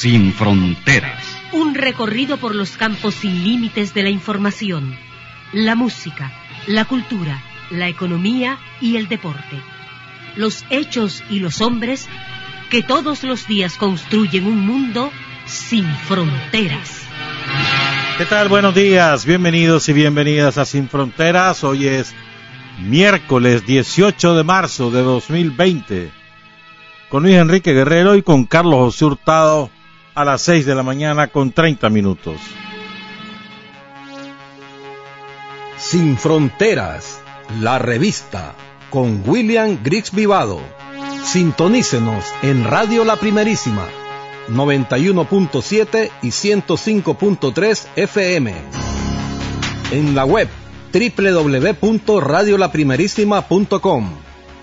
Sin fronteras. Un recorrido por los campos sin límites de la información, la música, la cultura, la economía y el deporte. Los hechos y los hombres que todos los días construyen un mundo sin fronteras. ¿Qué tal? Buenos días, bienvenidos y bienvenidas a Sin Fronteras. Hoy es miércoles 18 de marzo de 2020. Con Luis Enrique Guerrero y con Carlos José Hurtado a las 6 de la mañana con 30 minutos. Sin Fronteras, la revista, con William Griggs Vivado. Sintonícenos en Radio La Primerísima 91.7 y 105.3 FM. En la web www.radiolaprimerísima.com.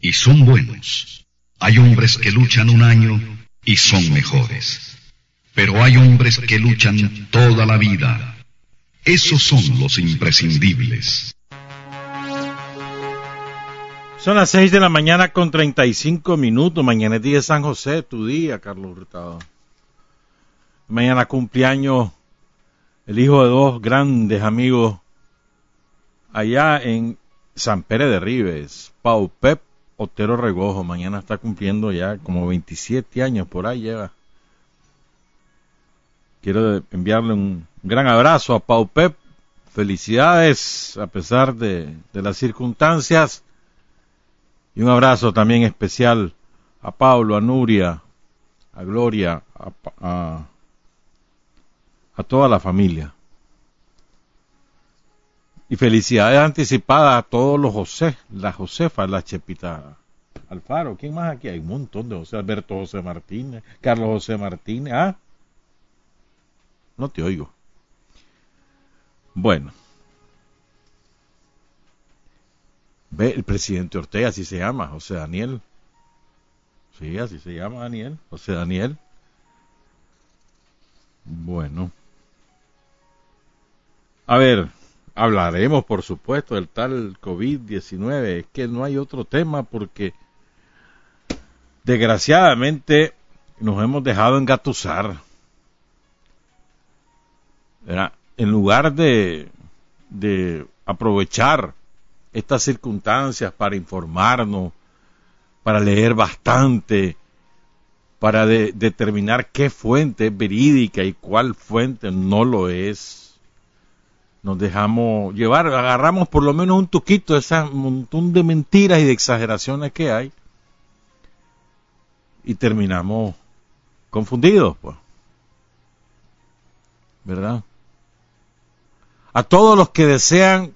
y son buenos. Hay hombres que luchan un año y son mejores. Pero hay hombres que luchan toda la vida. Esos son los imprescindibles. Son las 6 de la mañana con 35 minutos. Mañana es día de San José, tu día, Carlos Hurtado. Mañana cumpleaños el hijo de dos grandes amigos allá en San Pérez de Ribes, Pau Pep Otero Regojo. Mañana está cumpliendo ya como 27 años, por ahí lleva. Quiero enviarle un gran abrazo a Pau Pep. Felicidades a pesar de, de las circunstancias. Y un abrazo también especial a Pablo, a Nuria, a Gloria, a, a, a toda la familia. Y felicidades anticipadas a todos los José, la Josefa, la Chepita Alfaro. ¿Quién más aquí? Hay un montón de José. Alberto José Martínez, Carlos José Martínez. Ah, no te oigo. Bueno. Ve, el presidente Ortega, así se llama, José Daniel. Sí, así se llama Daniel, José Daniel. Bueno. A ver, hablaremos, por supuesto, del tal COVID-19. Es que no hay otro tema porque, desgraciadamente, nos hemos dejado engatusar. En lugar de, de aprovechar estas circunstancias para informarnos, para leer bastante, para de, determinar qué fuente es verídica y cuál fuente no lo es. Nos dejamos llevar, agarramos por lo menos un tuquito de ese montón de mentiras y de exageraciones que hay y terminamos confundidos, pues. ¿Verdad? A todos los que desean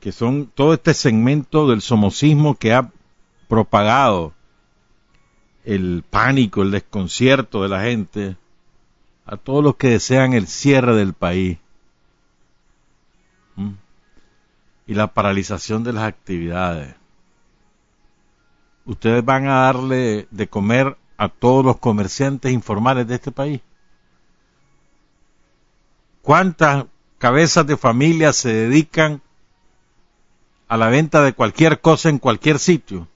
que son todo este segmento del somocismo que ha propagado el pánico, el desconcierto de la gente, a todos los que desean el cierre del país ¿Mm? y la paralización de las actividades. Ustedes van a darle de comer a todos los comerciantes informales de este país. ¿Cuántas cabezas de familia se dedican a la venta de cualquier cosa en cualquier sitio.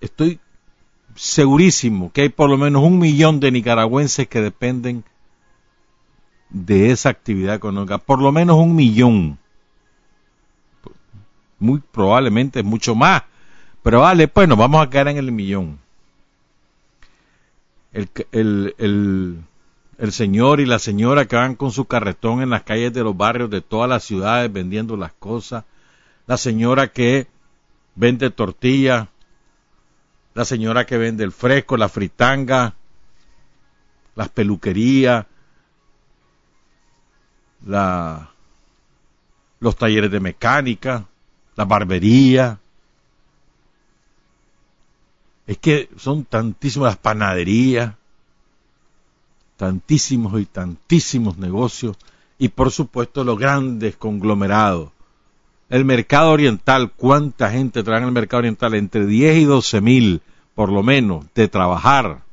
Estoy segurísimo que hay por lo menos un millón de nicaragüenses que dependen de esa actividad económica, por lo menos un millón. Muy probablemente mucho más, pero vale, pues nos vamos a quedar en el millón. el, el, el, señor y la señora que van con su carretón en las calles de los barrios de todas las ciudades vendiendo las cosas, la señora que vende tortilla, la señora que vende el fresco, la fritanga, las peluquerías, la, los talleres de mecánica, la barbería. Es que son tantísimas las panaderías, tantísimos y tantísimos negocios y por supuesto los grandes conglomerados. El mercado oriental, ¿cuánta gente trae en el mercado oriental? Entre 10 y 12 mil, por lo menos, de trabajar.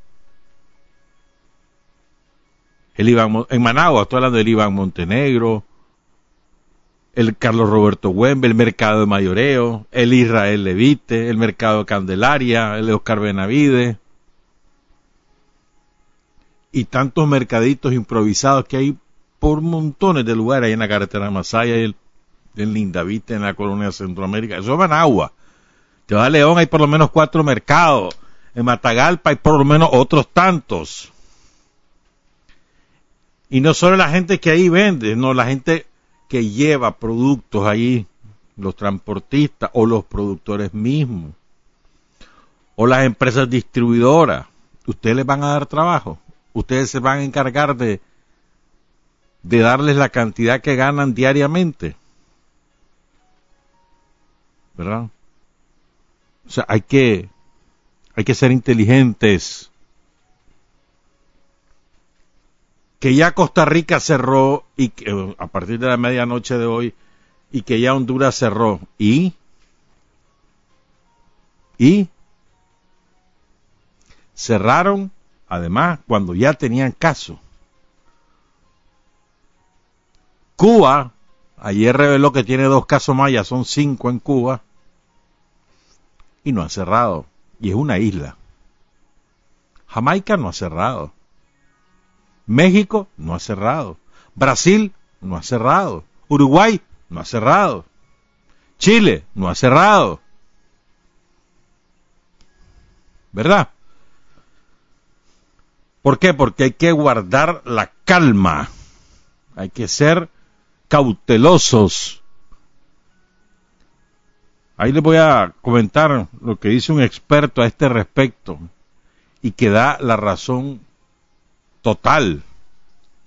El Iván, en Managua, estoy hablando del Iván Montenegro, el Carlos Roberto Wembe, el mercado de mayoreo, el Israel Levite, el mercado de Candelaria, el Oscar Benavide, y tantos mercaditos improvisados que hay por montones de lugares ahí en la carretera de Masaya el, en Lindavite, en la colonia de Centroamérica. Eso es Managua. Te va a León, hay por lo menos cuatro mercados. En Matagalpa hay por lo menos otros tantos. Y no solo la gente que ahí vende, no, la gente que lleva productos ahí, los transportistas o los productores mismos, o las empresas distribuidoras, ustedes les van a dar trabajo, ustedes se van a encargar de, de darles la cantidad que ganan diariamente. ¿Verdad? O sea, hay que, hay que ser inteligentes. Que ya Costa Rica cerró y que, eh, a partir de la medianoche de hoy y que ya Honduras cerró y y cerraron además cuando ya tenían caso. Cuba ayer reveló que tiene dos casos más, ya son cinco en Cuba y no ha cerrado y es una isla. Jamaica no ha cerrado. México no ha cerrado. Brasil no ha cerrado. Uruguay no ha cerrado. Chile no ha cerrado. ¿Verdad? ¿Por qué? Porque hay que guardar la calma. Hay que ser cautelosos. Ahí les voy a comentar lo que dice un experto a este respecto y que da la razón total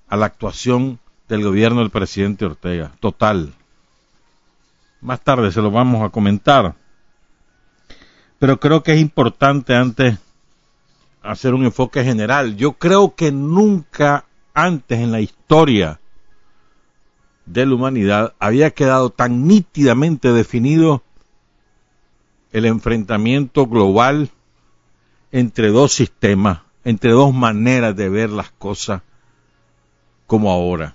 a la actuación del gobierno del presidente Ortega, total. Más tarde se lo vamos a comentar. Pero creo que es importante antes hacer un enfoque general. Yo creo que nunca antes en la historia de la humanidad había quedado tan nítidamente definido el enfrentamiento global entre dos sistemas entre dos maneras de ver las cosas como ahora.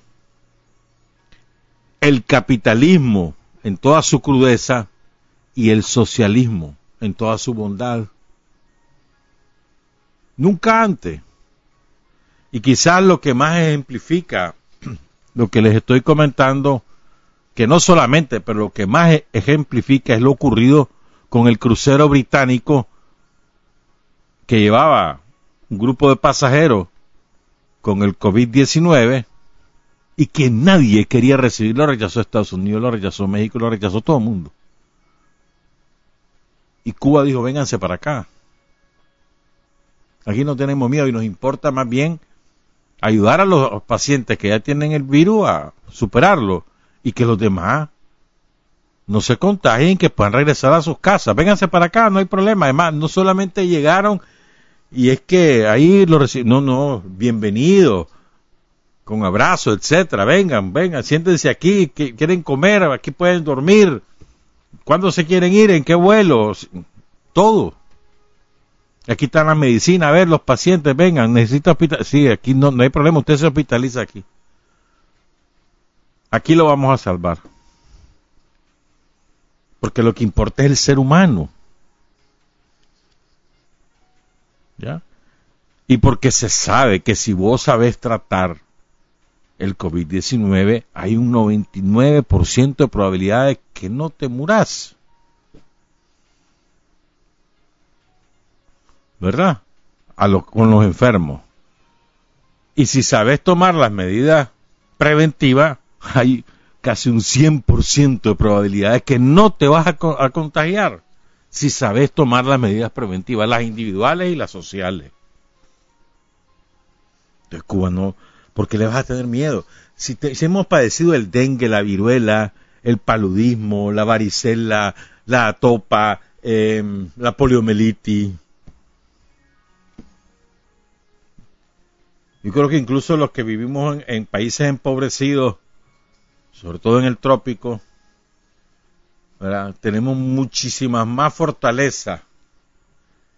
El capitalismo en toda su crudeza y el socialismo en toda su bondad. Nunca antes. Y quizás lo que más ejemplifica lo que les estoy comentando, que no solamente, pero lo que más ejemplifica es lo ocurrido con el crucero británico que llevaba un grupo de pasajeros con el COVID-19 y que nadie quería recibir, lo rechazó Estados Unidos, lo rechazó México, lo rechazó todo el mundo. Y Cuba dijo, vénganse para acá. Aquí no tenemos miedo y nos importa más bien ayudar a los pacientes que ya tienen el virus a superarlo y que los demás no se contagien, que puedan regresar a sus casas. Vénganse para acá, no hay problema. Además, no solamente llegaron y es que ahí lo reciben, no, no, bienvenido, con abrazo, etcétera, vengan, vengan, siéntense aquí, que quieren comer, aquí pueden dormir, ¿cuándo se quieren ir? ¿En qué vuelo? Todo. Aquí están las medicinas, a ver, los pacientes, vengan, necesita hospital, sí, aquí no, no hay problema, usted se hospitaliza aquí. Aquí lo vamos a salvar. Porque lo que importa es el ser humano. ¿Ya? Y porque se sabe que si vos sabés tratar el COVID-19, hay un 99% de probabilidad de que no te muras. ¿Verdad? a los, con los enfermos. Y si sabes tomar las medidas preventivas, hay casi un 100% de probabilidades que no te vas a contagiar si sabes tomar las medidas preventivas, las individuales y las sociales. Entonces Cuba no, ¿por qué le vas a tener miedo? Si, hemos padecido el dengue, la viruela, el paludismo, la varicela, la topa, em, la poliomielitis. Yo creo que incluso los que vivimos en países empobrecidos, sobre todo en el trópico, tenemos muchísimas más fortaleza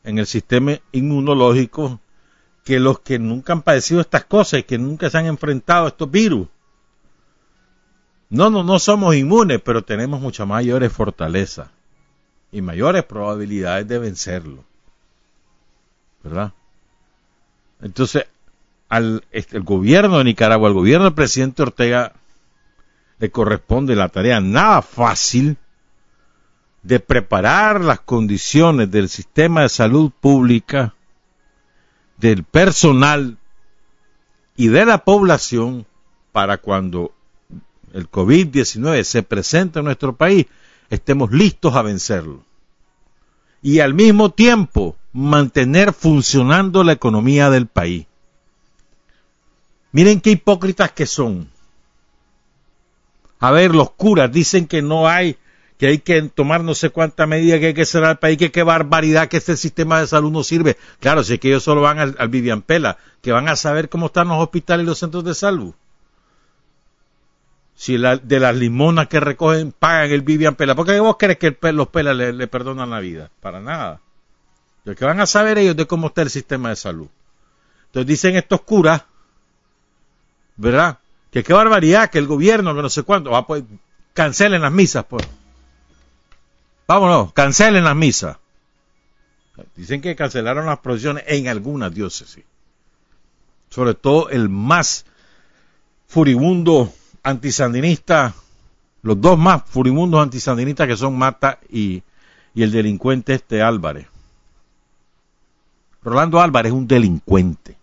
en el sistema inmunológico que los que nunca han padecido estas cosas y que nunca se han enfrentado a estos virus. No, no, no somos inmunes, pero tenemos muchas mayores fortalezas y mayores probabilidades de vencerlo. ¿Verdad? Entonces, al este, el gobierno de Nicaragua, al gobierno del presidente Ortega, le corresponde la tarea nada fácil de preparar las condiciones del sistema de salud pública, del personal y de la población para cuando el COVID-19 se presente en nuestro país, estemos listos a vencerlo. Y al mismo tiempo mantener funcionando la economía del país. Miren qué hipócritas que son. A ver, los curas dicen que no hay que hay que tomar no sé cuánta medida que hay que cerrar el país, que qué barbaridad que este sistema de salud no sirve. Claro, si es que ellos solo van al, Vivian Pela, que van a saber cómo están los hospitales y los centros de salud. Si de las limonas que recogen pagan el Vivian Pela, ¿por qué vos crees que los Pelas le, perdonan la vida? Para nada. Lo que van a saber ellos de cómo está el sistema de salud. Entonces dicen estos curas, ¿verdad? Que qué barbaridad, que el gobierno, que no sé cuánto, va, pues, cancelen las misas, pues. Vámonos, cancelen las misas. Dicen que cancelaron las procesiones en algunas diócesis. Sobre todo el más furibundo antisandinista, los dos más furibundos antisandinistas que son Mata y, y el delincuente este Álvarez. Rolando Álvarez es un delincuente.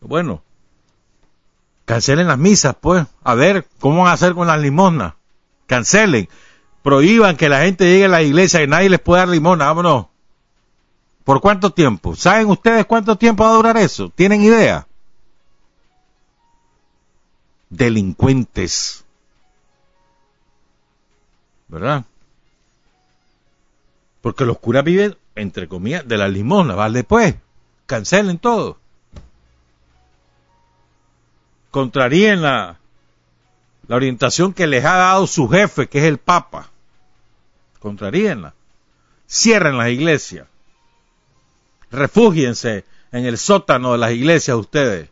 Bueno, cancelen las misas, pues. A ver, ¿cómo van a hacer con las limosnas? Cancelen prohíban que la gente llegue a la iglesia y nadie les pueda dar limona, vámonos. ¿Por cuánto tiempo? ¿Saben ustedes cuánto tiempo va a durar eso? ¿Tienen idea? Delincuentes. ¿Verdad? Porque los curas viven, entre comillas, de la limona, ¿vale? Pues, cancelen todo. Contraríen la, la orientación que les ha dado su jefe, que es el Papa contraríenla. Cierren las iglesias. Refúgiense en el sótano de las iglesias ustedes.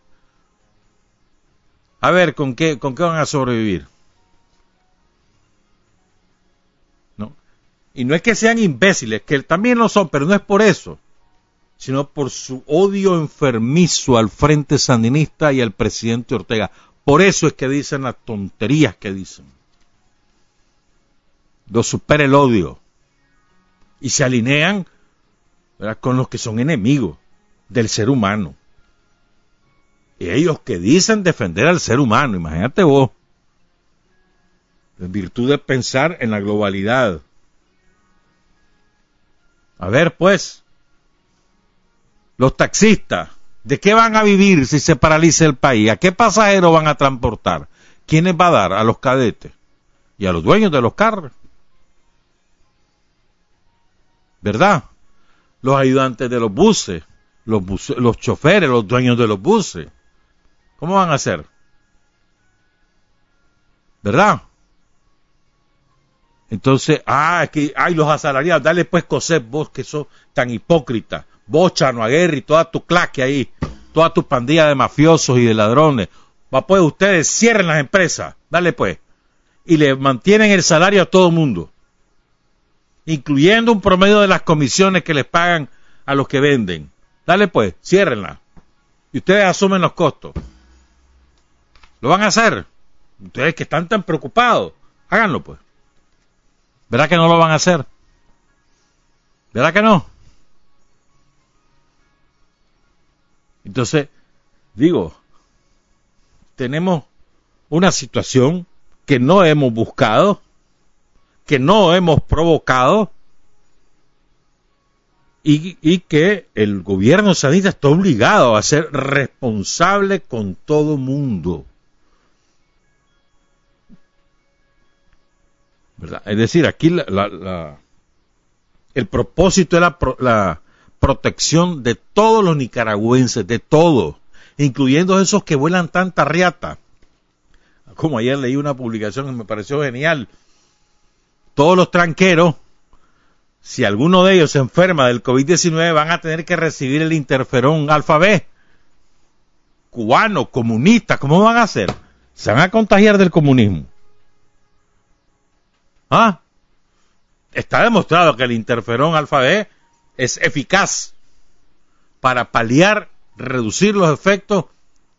A ver, ¿con qué, con qué van a sobrevivir? ¿No? Y no es que sean imbéciles, que también lo son, pero no es por eso, sino por su odio enfermizo al Frente Sandinista y al presidente Ortega. Por eso es que dicen las tonterías que dicen lo supera el odio y se alinean con los que son enemigos del ser humano. Y ellos que dicen defender al ser humano, imagínate vos, en virtud de pensar en la globalidad. A ver, pues, los taxistas, ¿de qué van a vivir si se paraliza el país? ¿A qué pasajeros van a transportar? ¿Quiénes va a dar? A los cadetes y a los dueños de los carros. ¿Verdad? Los ayudantes de los buses, los, los choferes, los dueños de los buses. ¿Cómo van a hacer? ¿Verdad? Entonces, ah, aquí hay los asalariados, dale pues coser vos que sos tan hipócrita, vos Chano Aguirre y toda tu claque ahí, toda tu pandilla de mafiosos y de ladrones, va pues ustedes cierren las empresas, dale pues, y le mantienen el salario a todo el mundo incluyendo un promedio de las comisiones que les pagan a los que venden. Dale pues, ciérrenla. Y ustedes asumen los costos. ¿Lo van a hacer? Ustedes que están tan preocupados, háganlo pues. ¿Verdad que no lo van a hacer? ¿Verdad que no? Entonces, digo, tenemos una situación que no hemos buscado, que no hemos provocado y, y, que el gobierno sanista está obligado a ser responsable con todo mundo. ¿Verdad? Es decir, aquí la, la, la, el propósito es la, la protección de todos los nicaragüenses, de todos, incluyendo esos que vuelan tanta riata. Como ayer leí una publicación que me pareció genial. Todos los tranqueros, si alguno de ellos se enferma del COVID-19, van a tener que recibir el interferón alfa B. Cubano, comunista, ¿cómo van a hacer? Se van a contagiar del comunismo. ¿Ah? Está demostrado que el interferón alfa B es eficaz para paliar, reducir los efectos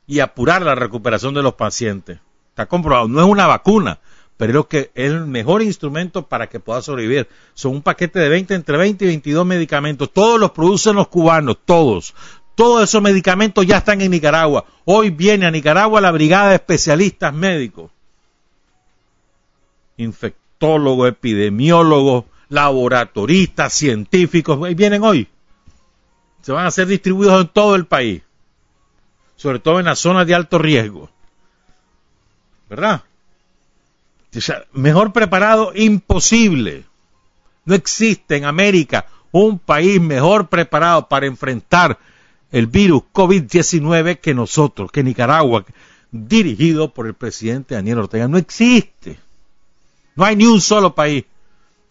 y apurar la recuperación de los pacientes. Está comprobado, no es una vacuna, pero es que es el mejor instrumento para que pueda sobrevivir. Son un paquete de 20, entre 20 y 22 medicamentos. Todos los producen los cubanos, todos. Todos esos medicamentos ya están en Nicaragua. Hoy viene a Nicaragua la brigada de especialistas médicos. Infectólogos, epidemiólogos, laboratoristas, científicos, vienen hoy. Se van a ser distribuidos en todo el país, sobre todo en las zonas de alto riesgo. ¿Verdad? Mejor preparado, imposible. No existe en América un país mejor preparado para enfrentar el virus COVID-19 que nosotros, que Nicaragua, dirigido por el presidente Daniel Ortega. No existe. No hay ni un solo país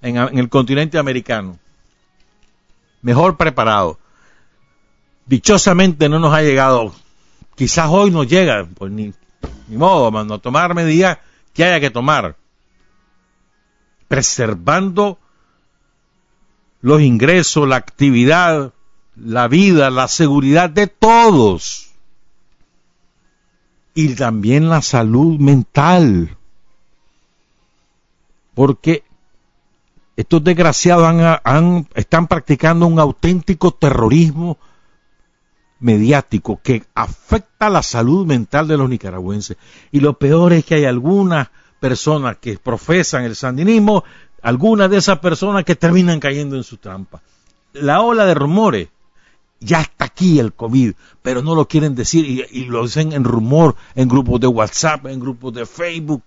en, en el continente americano. Mejor preparado. Dichosamente no nos ha llegado. Quizás hoy nos llega, pues ni, modo, a tomar medidas que haya que tomar. Preservando los ingresos, la actividad, la vida, la seguridad de todos. Y también la salud mental. Porque estos desgraciados han, están practicando un auténtico terrorismo mediático que afecta la salud mental de los nicaragüenses. Y lo peor es que hay algunas personas que profesan el sandinismo, algunas de esas personas que terminan cayendo en su trampa. La ola de rumores, ya está aquí el COVID, pero no lo quieren decir y, y lo dicen en rumor, en grupos de WhatsApp, en grupos de Facebook,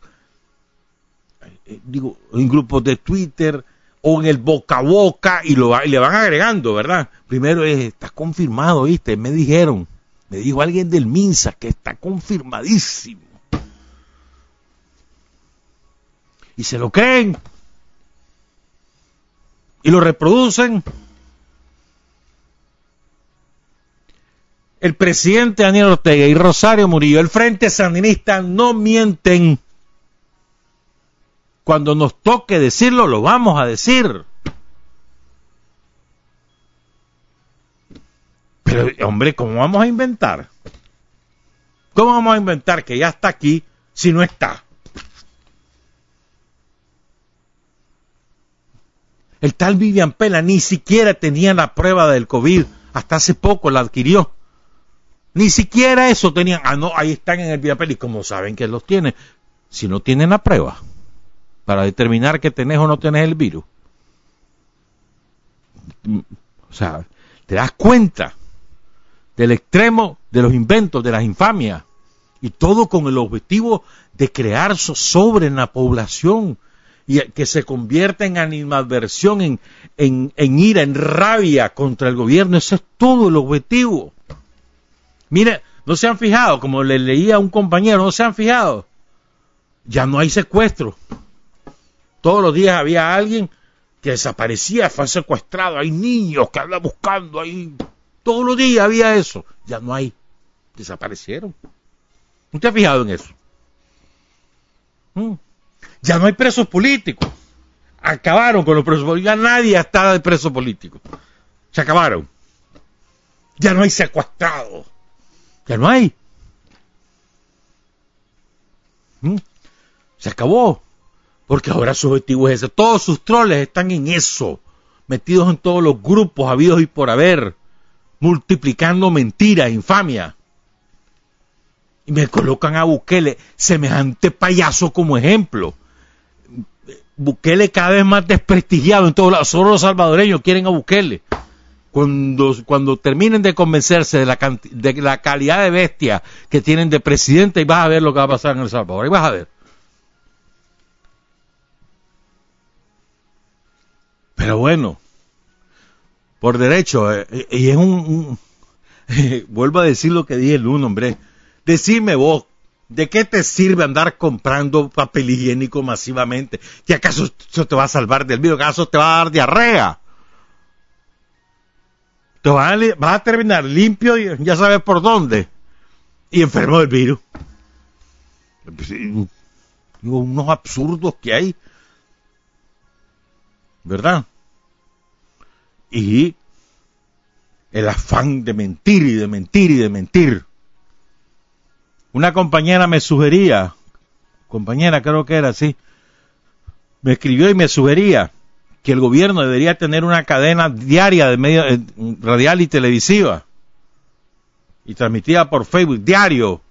eh, digo, en grupos de Twitter, o en el boca a boca y, lo, y le van agregando, ¿verdad? Primero es, está confirmado, ¿viste? Me dijeron, me dijo alguien del MINSA que está confirmadísimo. Y se lo creen. Y lo reproducen. El presidente Daniel Ortega y Rosario Murillo, el Frente Sandinista, no mienten cuando nos toque decirlo, lo vamos a decir. Pero, hombre, ¿cómo vamos a inventar? ¿Cómo vamos a inventar que ya está aquí si no está? El tal Vivian Pela ni siquiera tenía la prueba del COVID. Hasta hace poco la adquirió. Ni siquiera eso tenían. Ah, no, ahí están en el Vivian Pela. Y como saben que los tiene, si no tienen la prueba para determinar que tenés o no tenés el virus. O sea, te das cuenta del extremo de los inventos, de las infamias, y todo con el objetivo de crear sobre en la población y que se convierta en animadversión, en, en, en ira, en rabia contra el gobierno. Ese es todo el objetivo. Mire, no se han fijado, como le leía a un compañero, no se han fijado. Ya no hay secuestro. Todos los días había alguien que desaparecía, fue secuestrado, hay niños que andan buscando ahí. Todos los días había eso. Ya no hay. Desaparecieron. ¿Usted ha fijado en eso? ¿Mm? Ya no hay presos políticos. Acabaron con los presos políticos. Ya nadie está de preso político. Se acabaron. Ya no hay secuestrados. Ya no hay. ¿Mm? Se acabó. Porque ahora su objetivo es. Todos sus troles están en eso. Metidos en todos los grupos habidos y por haber. multiplicando mentiras, infamia. Y me colocan a Bukele, semejante payaso como ejemplo. Bukele cada vez más desprestigiado en todos lados. Solo los salvadoreños quieren a Bukele. Cuando, cuando terminen de convencerse de la, de la calidad de bestia que tienen de presidente, y vas a ver lo que va a pasar en El Salvador. Y vas a ver. Pero bueno, por derecho, eh, y es un, vuelvo a decir lo que dije el uno, hombre, decime vos, ¿de qué te sirve andar comprando papel higiénico masivamente? ¿Que acaso eso te va a salvar del virus? ¿Acaso te va a dar diarrea? Te vas a, a terminar limpio y ya sabes por dónde. Y enfermo del virus. Pues, unos absurdos que hay. ¿Verdad? Y el afán de mentir y de mentir y de mentir. Una compañera me sugería, compañera creo que era así, me escribió y me sugería que el gobierno debería tener una cadena diaria de medio eh, radial y televisiva y transmitida por Facebook diario.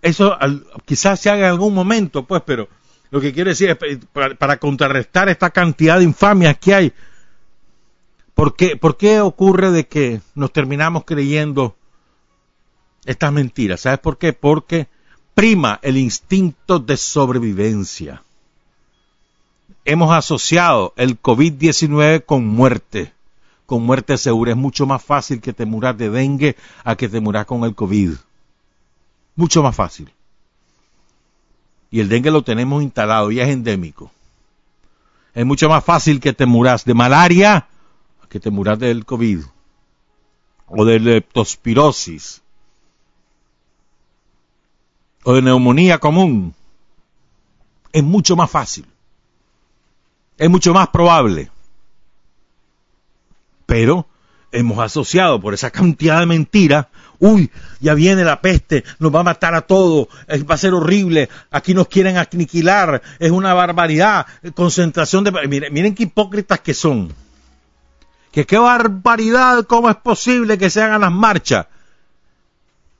Eso quizás se haga en algún momento, pues, pero lo que quiero decir es, eh, para, contrarrestar esta cantidad de infamias que hay, ¿por qué, ¿por qué ocurre de que nos terminamos creyendo estas mentiras? ¿Sabes por qué? Porque prima el instinto de sobrevivencia. Hemos asociado el COVID-19 con muerte, con muerte segura. Es mucho más fácil que te muras de dengue a que te muras con el COVID. Mucho más fácil y el dengue lo tenemos instalado y es endémico. Es mucho más fácil que te muras de malaria que te muras del COVID o de leptospirosis o de neumonía común. Es mucho más fácil. Es mucho más probable. Pero hemos asociado por esa cantidad de mentiras uy, ya viene la peste, nos va a matar a todos, va a ser horrible, aquí nos quieren aniquilar, es una barbaridad, concentración de... Miren, miren qué hipócritas que son. Que qué barbaridad, cómo es posible que se hagan las marchas.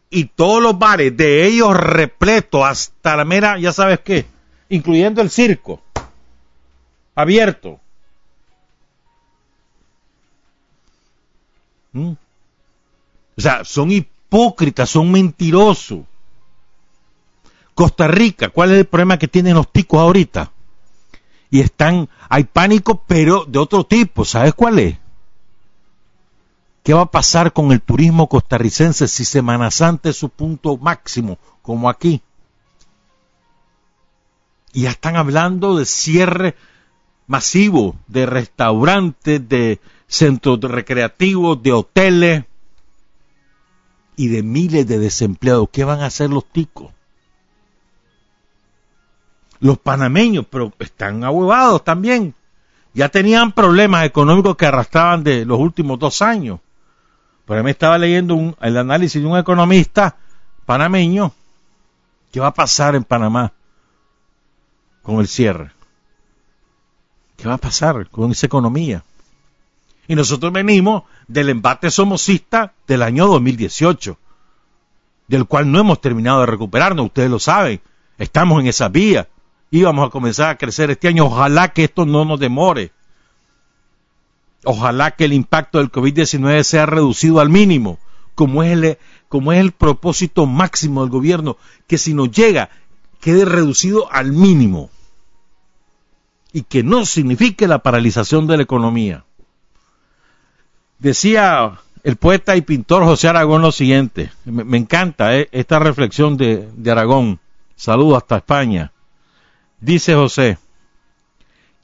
Y todos los bares de ellos repletos hasta la mera, ya sabes qué, incluyendo el circo, abierto. ¿Mm? O sea, son hipócritas, son mentirosos. Costa Rica, ¿cuál es el problema que tienen los ticos ahorita? Y están, hay pánico, pero de otro tipo, ¿sabes cuál es? ¿Qué va a pasar con el turismo costarricense si Semana Santa es su punto máximo, como aquí? Y ya están hablando de cierre masivo de restaurantes, de centros recreativos, de hoteles y de miles de desempleados. ¿Qué van a hacer los ticos? Los panameños, pero están ahuevados también. Ya tenían problemas económicos que arrastraban de los últimos dos años. Ahí me estaba leyendo un, el análisis de un economista panameño. ¿Qué va a pasar en Panamá con el cierre? ¿Qué va a pasar con esa economía? Y nosotros venimos del embate somocista del año 2018, del cual no hemos terminado de recuperarnos, ustedes lo saben, estamos en esa vía, íbamos a comenzar a crecer este año, ojalá que esto no nos demore, ojalá que el impacto del COVID-19 sea reducido al mínimo, como es, el, como es el propósito máximo del gobierno, que si nos llega, quede reducido al mínimo y que no signifique la paralización de la economía. Decía el poeta y pintor José Aragón lo siguiente, me, encanta eh, esta reflexión de, Aragón, saludo hasta España. Dice José,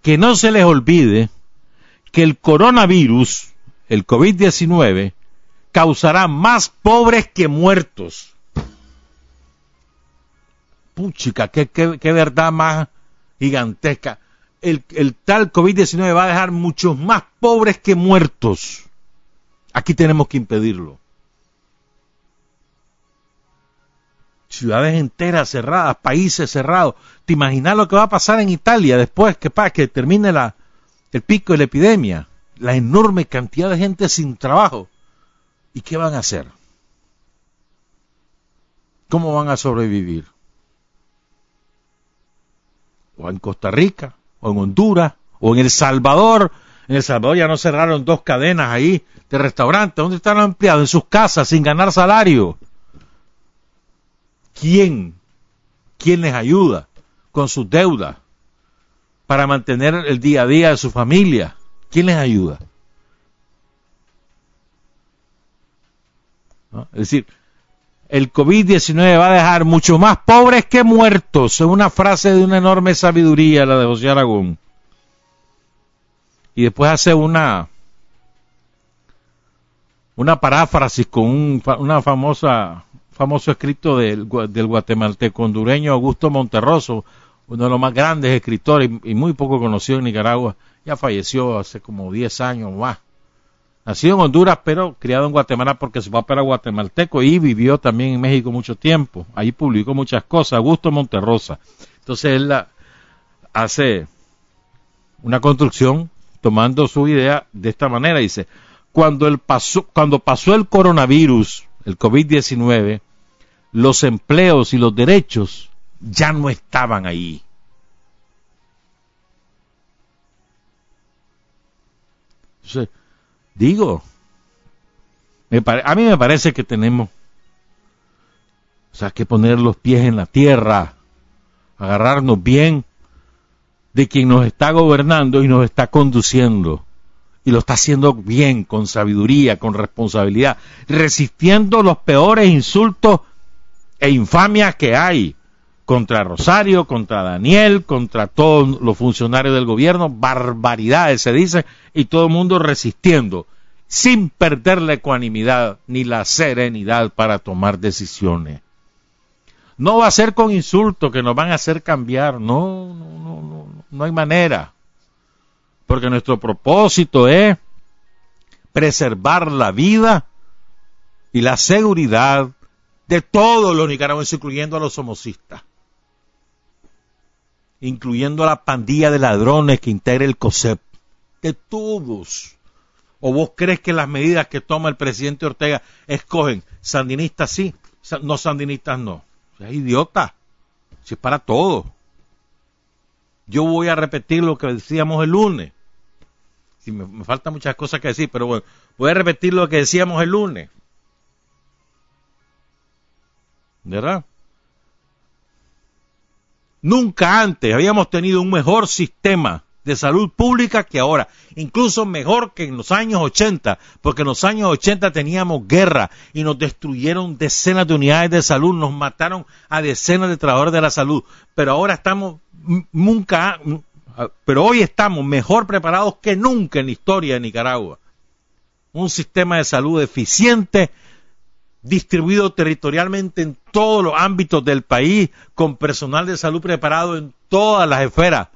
que no se les olvide que el coronavirus, el COVID-19, causará más pobres que muertos. Puchica, qué, qué, verdad más gigantesca. El, el tal COVID-19 va a dejar muchos más pobres que muertos. Aquí tenemos que impedirlo. Ciudades enteras cerradas, países cerrados. ¿Te imaginas lo que va a pasar en Italia después que, que termine la, el pico de la epidemia? la enorme cantidad de gente sin trabajo. ¿Y qué van a hacer? ¿Cómo van a sobrevivir? O en Costa Rica, o en Honduras, o en El Salvador. En El Salvador ya no cerraron dos cadenas ahí de restaurantes. ¿Dónde están los empleados? En sus casas, sin ganar salario. ¿Quién? ¿Quién les ayuda con sus deudas para mantener el día a día de su familia? ¿Quién les ayuda? Es decir, el COVID-19 va a dejar mucho más pobres que muertos. Es una frase de una enorme sabiduría, la de José Aragón. Y después hace una una paráfrasis con un, una famosa famoso escrito del, del guatemalteco hondureño Augusto Monterroso, uno de los más grandes escritores y, muy poco conocido en Nicaragua. Ya falleció hace como 10 años más Nacido en Honduras, pero criado en Guatemala porque su papá era guatemalteco y vivió también en México mucho tiempo. Ahí publicó muchas cosas. Augusto Monterrosa. Entonces él hace una construcción tomando su idea de esta manera. Dice, cuando, el pasó, cuando pasó el coronavirus, el COVID-19, los empleos y los derechos ya no estaban ahí. Entonces, Digo, me a mí me parece que tenemos o sea, que poner los pies en la tierra, agarrarnos bien de quien nos está gobernando y nos está conduciendo. Y lo está haciendo bien, con sabiduría, con responsabilidad, resistiendo los peores insultos e infamias que hay contra Rosario, contra Daniel, contra todos los funcionarios del gobierno, barbaridades se dice, y todo el mundo resistiendo, sin perder la ecuanimidad ni la serenidad para tomar decisiones. No va a ser con insultos que nos van a hacer cambiar, no, no, no, no, no hay manera. Porque nuestro propósito es preservar la vida y la seguridad de todos los nicaragüenses, incluyendo a los somocistas incluyendo a la pandilla de ladrones que integra el COSEP, de todos. ¿O vos crees que las medidas que toma el presidente Ortega escogen sandinistas sí, no sandinistas no? Es idiota. Si es para todo. Yo voy a repetir lo que decíamos el lunes. Si me, me faltan muchas cosas que decir, pero bueno, voy a repetir lo que decíamos el lunes. ¿Verdad? Nunca antes habíamos tenido un mejor sistema de salud pública que ahora, incluso mejor que en los años 80, porque en los años 80 teníamos guerra y nos destruyeron decenas de unidades de salud, nos mataron a decenas de trabajadores de la salud, pero ahora estamos nunca, pero hoy estamos mejor preparados que nunca en la historia de Nicaragua. Un sistema de salud eficiente, distribuido territorialmente en todos los ámbitos del país, con personal de salud preparado en todas las esferas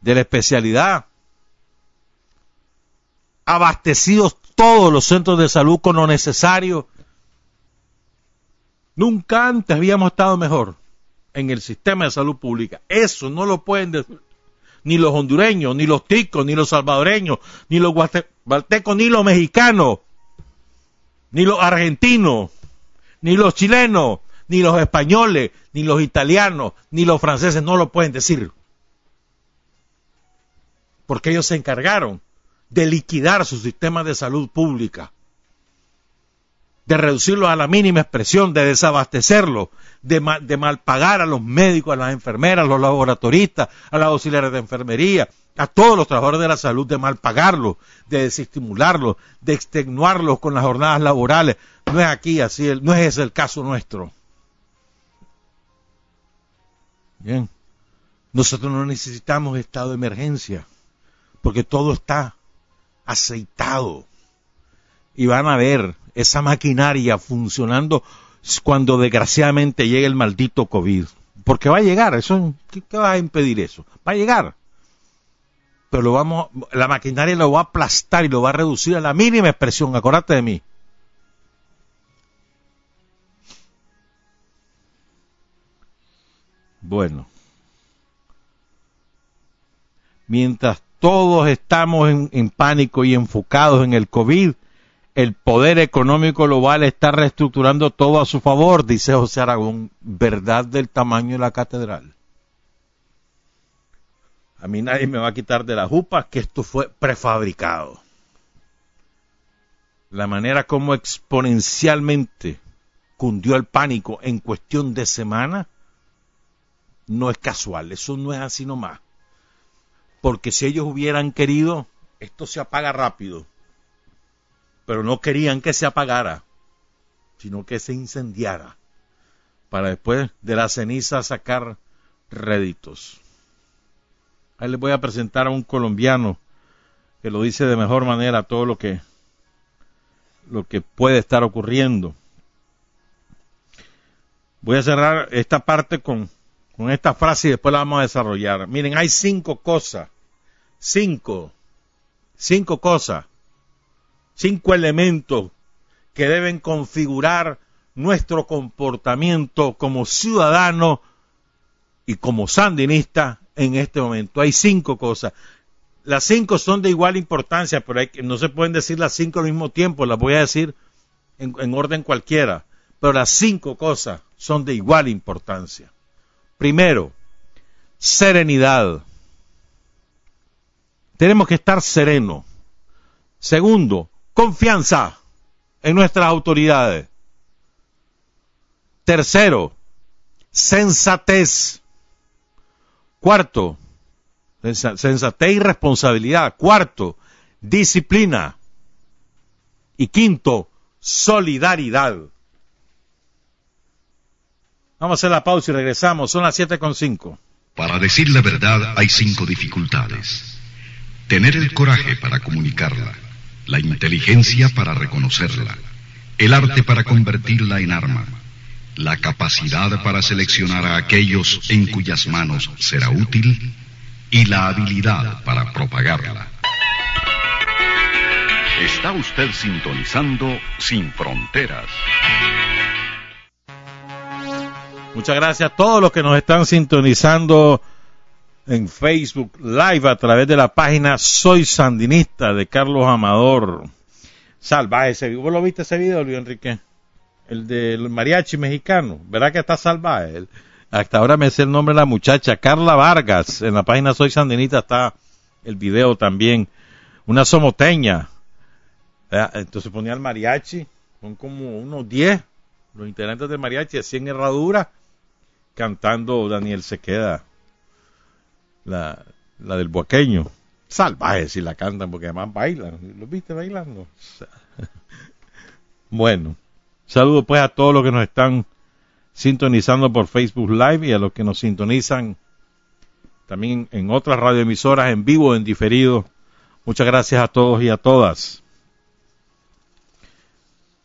de la especialidad, abastecidos todos los centros de salud con lo necesario. Nunca antes habíamos estado mejor en el sistema de salud pública. Eso no lo pueden decir ni los hondureños, ni los ticos, ni los salvadoreños, ni los guatemaltecos, ni los mexicanos ni los argentinos, ni los chilenos, ni los españoles, ni los italianos, ni los franceses no lo pueden decir. Porque ellos se encargaron de liquidar su sistema de salud pública, de reducirlo a la mínima expresión, de desabastecerlo, de, de malpagar a los médicos, a las enfermeras, a los laboratoristas, a los auxiliares de enfermería, a todos los trabajadores de la salud de mal pagarlos, de desestimularlos, de extenuarlos con las jornadas laborales. No es aquí así, no es ese el caso nuestro. Bien. Nosotros no necesitamos estado de emergencia, porque todo está aceitado. Y van a ver esa maquinaria funcionando cuando desgraciadamente llegue el maldito COVID. Porque va a llegar, eso, ¿qué, va a impedir eso? Va a llegar pero lo vamos, la maquinaria lo va a aplastar y lo va a reducir a la mínima expresión, acordate de mí. Bueno. Mientras todos estamos en, pánico y enfocados en el COVID, el poder económico global está reestructurando todo a su favor, dice José Aragón, verdad del tamaño de la catedral. A mí nadie me va a quitar de la jupa que esto fue prefabricado. La manera como exponencialmente cundió el pánico en cuestión de semana no es casual, eso no es así nomás. Porque si ellos hubieran querido, esto se apaga rápido pero no querían que se apagara, sino que se incendiara, para después de la ceniza sacar réditos. Ahí les voy a presentar a un colombiano que lo dice de mejor manera todo lo que lo que puede estar ocurriendo. Voy a cerrar esta parte con, con esta frase y después la vamos a desarrollar. Miren, hay cinco cosas, cinco, cinco cosas cinco elementos que deben configurar nuestro comportamiento como ciudadano y como sandinista en este momento. Hay cinco cosas. Las cinco son de igual importancia, pero no se pueden decir las cinco al mismo tiempo, las voy a decir en, en orden cualquiera. Pero las cinco cosas son de igual importancia. Primero, serenidad. Tenemos que estar serenos. Segundo, confianza en nuestras autoridades. Tercero, sensatez. Cuarto, sensatez y responsabilidad. Cuarto, disciplina. Y quinto, solidaridad. Vamos a hacer la pausa y regresamos. Son las siete con cinco. Para decir la verdad hay cinco dificultades. Tener el coraje para comunicarla la inteligencia para reconocerla, el arte para convertirla en arma, la capacidad para seleccionar a aquellos en cuyas manos será útil y la habilidad para propagarla. Está usted sintonizando Sin Fronteras. Muchas gracias a todos los que nos están sintonizando en Facebook Live a través de la página Soy Sandinista de Carlos Amador. Salvaje ese video. ¿Vos lo viste ese video, Luis Enrique? El del mariachi mexicano. ¿Verdad que está salvaje? hasta ahora me sé el nombre de la muchacha, Carla Vargas. En la página Soy Sandinista está el video también. Una somoteña. Entonces ponía el mariachi. Son como unos 10 los integrantes del mariachi, así en herradura, cantando Daniel se queda la, la del boqueño. Salvaje si la cantan porque además bailan. ¿Lo viste bailando? bueno, saludo pues a todos los que nos están sintonizando por Facebook Live y a los que nos sintonizan también en otras radioemisoras en vivo, en diferido. Muchas gracias a todos y a todas.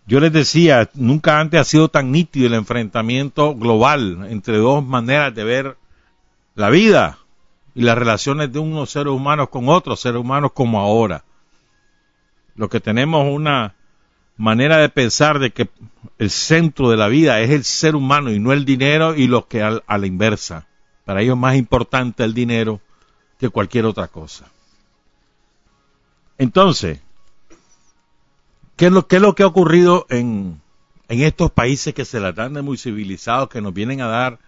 Yo les decía, nunca antes ha sido tan nítido el enfrentamiento global entre dos maneras de ver la vida y las relaciones de unos seres humanos con otros seres humanos como ahora. Lo que tenemos una manera de pensar de que el centro de la vida es el ser humano y no el dinero y los que a la inversa. Para ellos es más importante el dinero que cualquier otra cosa. Entonces, ¿qué es lo, que ha ocurrido en, estos países que se la dan de muy civilizados, que nos vienen a dar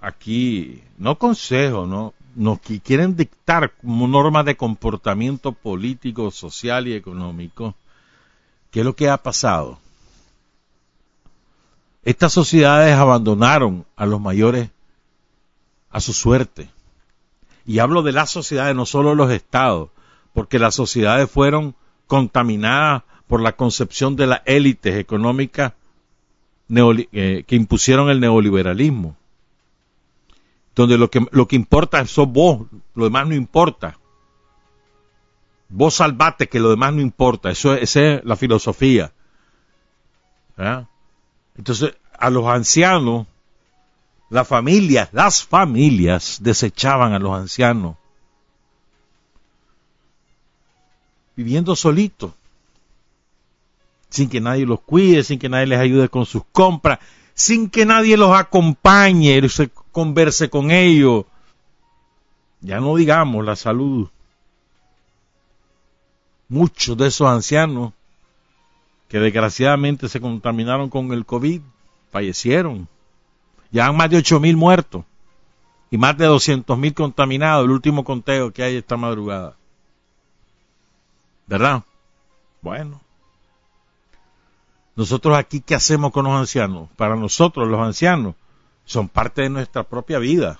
aquí, no consejos, no, nos quieren dictar normas de comportamiento político, social y económico, ¿qué es lo que ha pasado? Estas sociedades abandonaron a los mayores a su suerte. Y hablo de las sociedades, no solo los estados, porque las sociedades fueron contaminadas por la concepción de las élites económicas eh, que impusieron el neoliberalismo donde lo que, lo que importa sos vos, lo demás no importa. Vos salvate que lo demás no importa, eso esa es la filosofía. Entonces, a los ancianos, las familias, las familias desechaban a los ancianos, viviendo solitos, sin que nadie los cuide, sin que nadie les ayude con sus compras, sin que nadie los acompañe, se converse con ellos. ya no digamos la salud. Muchos de esos ancianos que desgraciadamente se contaminaron con el COVID fallecieron. Ya han más de ocho mil muertos y más de doscientos mil contaminados, el último conteo que hay esta madrugada. ¿Verdad? Bueno. Nosotros aquí, ¿qué hacemos con los ancianos? Para nosotros, los ancianos, son parte de nuestra propia vida.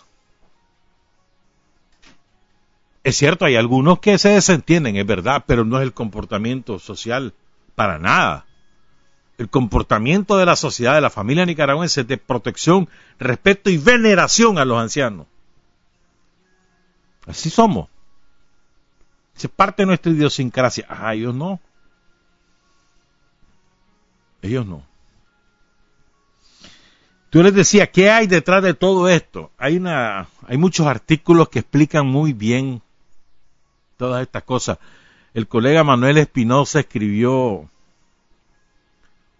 Es cierto, hay algunos que se desentienden, es verdad, pero no es el comportamiento social para nada. El comportamiento de la sociedad, de la familia nicaragüense, es de protección, respeto y veneración a los ancianos. Así somos. Es parte de nuestra idiosincrasia. Ah, ellos no. Ellos no. Tú les decía, ¿qué hay detrás de todo esto? Hay una, hay muchos artículos que explican muy bien todas estas cosas. El colega Manuel Espinosa escribió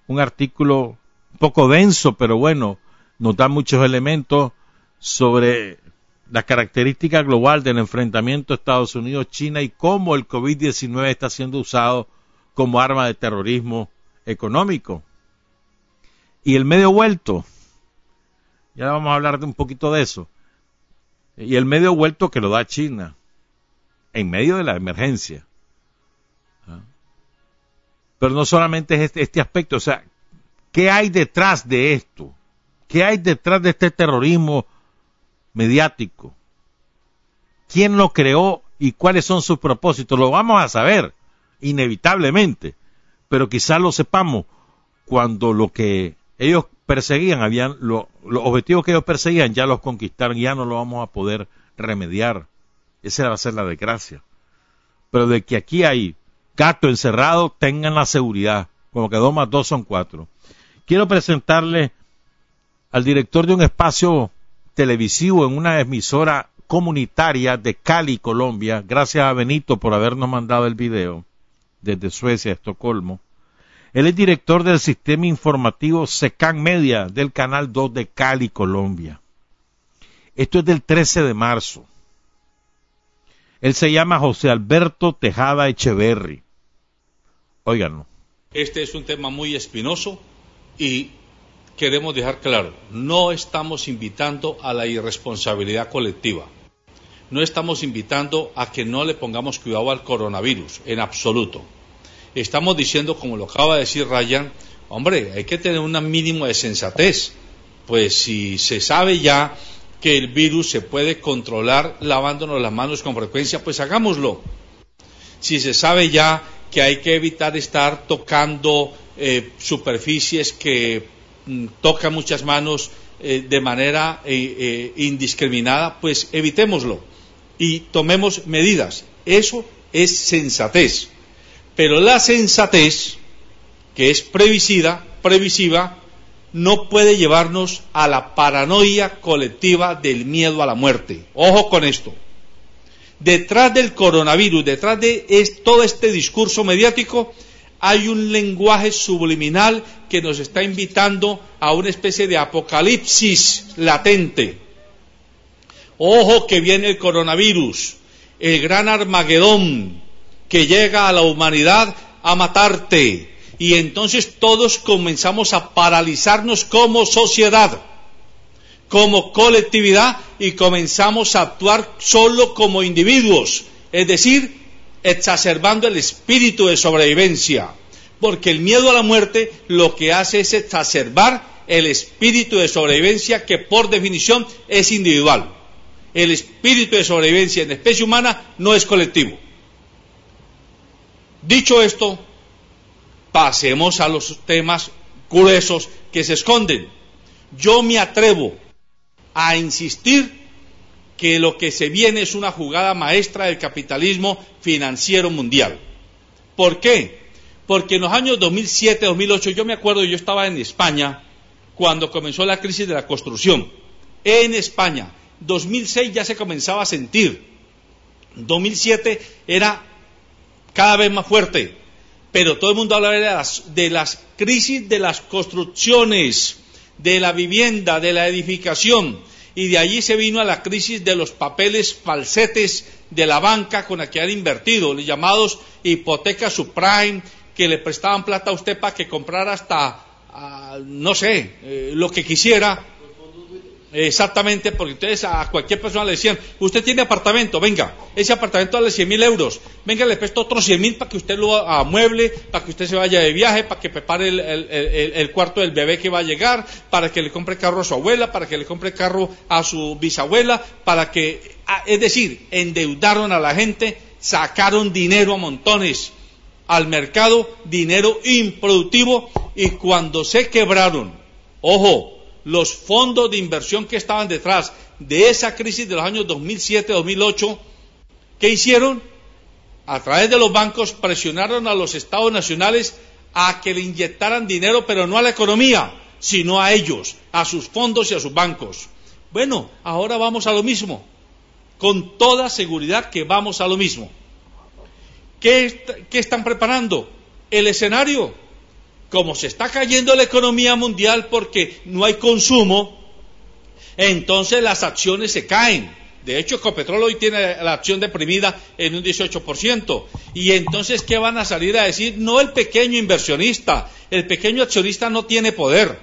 un artículo un poco denso, pero bueno, nos da muchos elementos sobre la característica global del enfrentamiento Estados Unidos-China y cómo el COVID-19 está siendo usado como arma de terrorismo económico. Y el medio vuelto, ya vamos a hablar de un poquito de eso, y el medio vuelto que lo da China en medio de la emergencia. ¿Ah? Pero no solamente es este, este, aspecto, o sea, ¿qué hay detrás de esto? ¿Qué hay detrás de este terrorismo mediático? ¿Quién lo creó y cuáles son sus propósitos? Lo vamos a saber, inevitablemente, pero quizás lo sepamos cuando lo que ellos perseguían, habían, los objetivos que ellos perseguían ya los conquistaron, ya no lo vamos a poder remediar. Esa va a ser la desgracia. Pero de que aquí hay gato encerrado, tengan la seguridad. Como que dos más dos son cuatro. Quiero presentarle al director de un espacio televisivo en una emisora comunitaria de Cali, Colombia. Gracias a Benito por habernos mandado el video desde Suecia, Estocolmo. Él es director del sistema informativo Secan Media del canal 2 de Cali, Colombia. Esto es del 13 de marzo. Él se llama José Alberto Tejada Echeverry. Óiganlo. Este es un tema muy espinoso y queremos dejar claro, no estamos invitando a la irresponsabilidad colectiva. No estamos invitando a que no le pongamos cuidado al coronavirus, en absoluto. Estamos diciendo, como lo acaba de decir Ryan, hombre, hay que tener un mínimo de sensatez. Pues si se sabe ya que el virus se puede controlar lavándonos las manos con frecuencia, pues hagámoslo. Si se sabe ya que hay que evitar estar tocando eh, superficies que mm, tocan muchas manos eh, de manera eh, indiscriminada, pues evitémoslo y tomemos medidas. Eso es sensatez. Pero la sensatez, que es previsida, previsiva, no puede llevarnos a la paranoia colectiva del miedo a la muerte. Ojo con esto. Detrás del coronavirus, detrás de todo este discurso mediático, hay un lenguaje subliminal que nos está invitando a una especie de apocalipsis latente. Ojo que viene el coronavirus, el gran Armagedón que llega a la humanidad a matarte, y entonces todos comenzamos a paralizarnos como sociedad, como colectividad y comenzamos a actuar solo como individuos, es decir, exacerbando el espíritu de sobrevivencia, porque el miedo a la muerte lo que hace es exacerbar el espíritu de sobrevivencia que por definición es individual. El espíritu de sobrevivencia en la especie humana no es colectivo. Dicho esto, pasemos a los temas gruesos que se esconden. Yo me atrevo a insistir que lo que se viene es una jugada maestra del capitalismo financiero mundial. ¿Por qué? Porque en los años 2007-2008, yo me acuerdo, yo estaba en España cuando comenzó la crisis de la construcción. En España, 2006 ya se comenzaba a sentir. 2007 era cada vez más fuerte pero todo el mundo habla de las, de las crisis de las construcciones, de la vivienda, de la edificación. y de allí se vino a la crisis de los papeles falsetes de la banca con la que han invertido, los llamados hipotecas subprime, que le prestaban plata a usted para que comprara hasta, ah, no sé, eh, lo que quisiera Exactamente, porque entonces a cualquier persona le decían, usted tiene apartamento, venga, ese apartamento vale 100 mil euros, venga, le presto otros 100 mil para que usted lo amueble, para que usted se vaya de viaje, para que prepare el, cuarto del bebé que va a llegar, para que le compre carro a su abuela, para que le compre carro a su bisabuela, para que, ah, es decir, endeudaron a la gente, sacaron dinero a montones al mercado, dinero improductivo, y cuando se quebraron, ojo, los fondos de inversión que estaban detrás de esa crisis de los años 2007-2008, ¿qué hicieron? A través de los bancos presionaron a los estados nacionales a que le inyectaran dinero, pero no a la economía, sino a ellos, a sus fondos y a sus bancos. Bueno, ahora vamos a lo mismo, con toda seguridad que vamos a lo mismo. ¿Qué, qué están preparando? El escenario como se está cayendo la economía mundial porque no hay consumo, entonces las acciones se caen. De hecho, Ecopetrol hoy tiene la acción deprimida en un 18%. Y entonces, ¿qué van a salir a decir? No el pequeño inversionista, el pequeño accionista no tiene poder,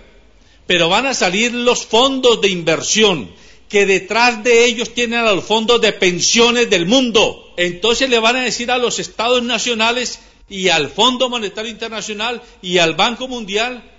pero van a salir los fondos de inversión que detrás de ellos tienen a los fondos de pensiones del mundo. Entonces le van a decir a los estados nacionales y al Fondo Monetario Internacional y al Banco Mundial,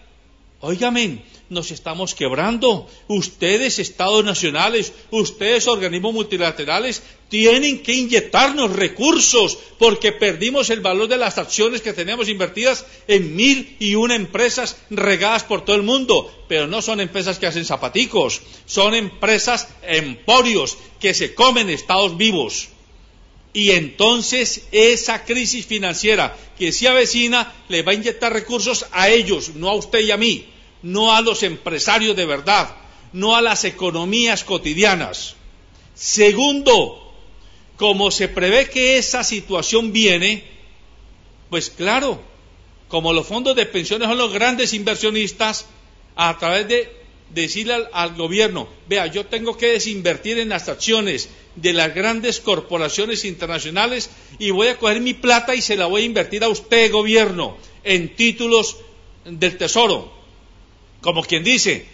óigame, nos estamos quebrando. Ustedes, estados nacionales, ustedes, organismos multilaterales, tienen que inyectarnos recursos porque perdimos el valor de las acciones que teníamos invertidas en mil y una empresas regadas por todo el mundo. Pero no son empresas que hacen zapaticos, son empresas emporios que se comen estados vivos. Y entonces esa crisis financiera que se avecina le va a inyectar recursos a ellos, no a usted y a mí, no a los empresarios de verdad, no a las economías cotidianas. Segundo, como se prevé que esa situación viene, pues claro, como los fondos de pensiones son los grandes inversionistas, a través de decirle al, gobierno, vea, yo tengo que desinvertir en las acciones de las grandes corporaciones internacionales y voy a coger mi plata y se la voy a invertir a usted, gobierno, en títulos del tesoro. Como quien dice,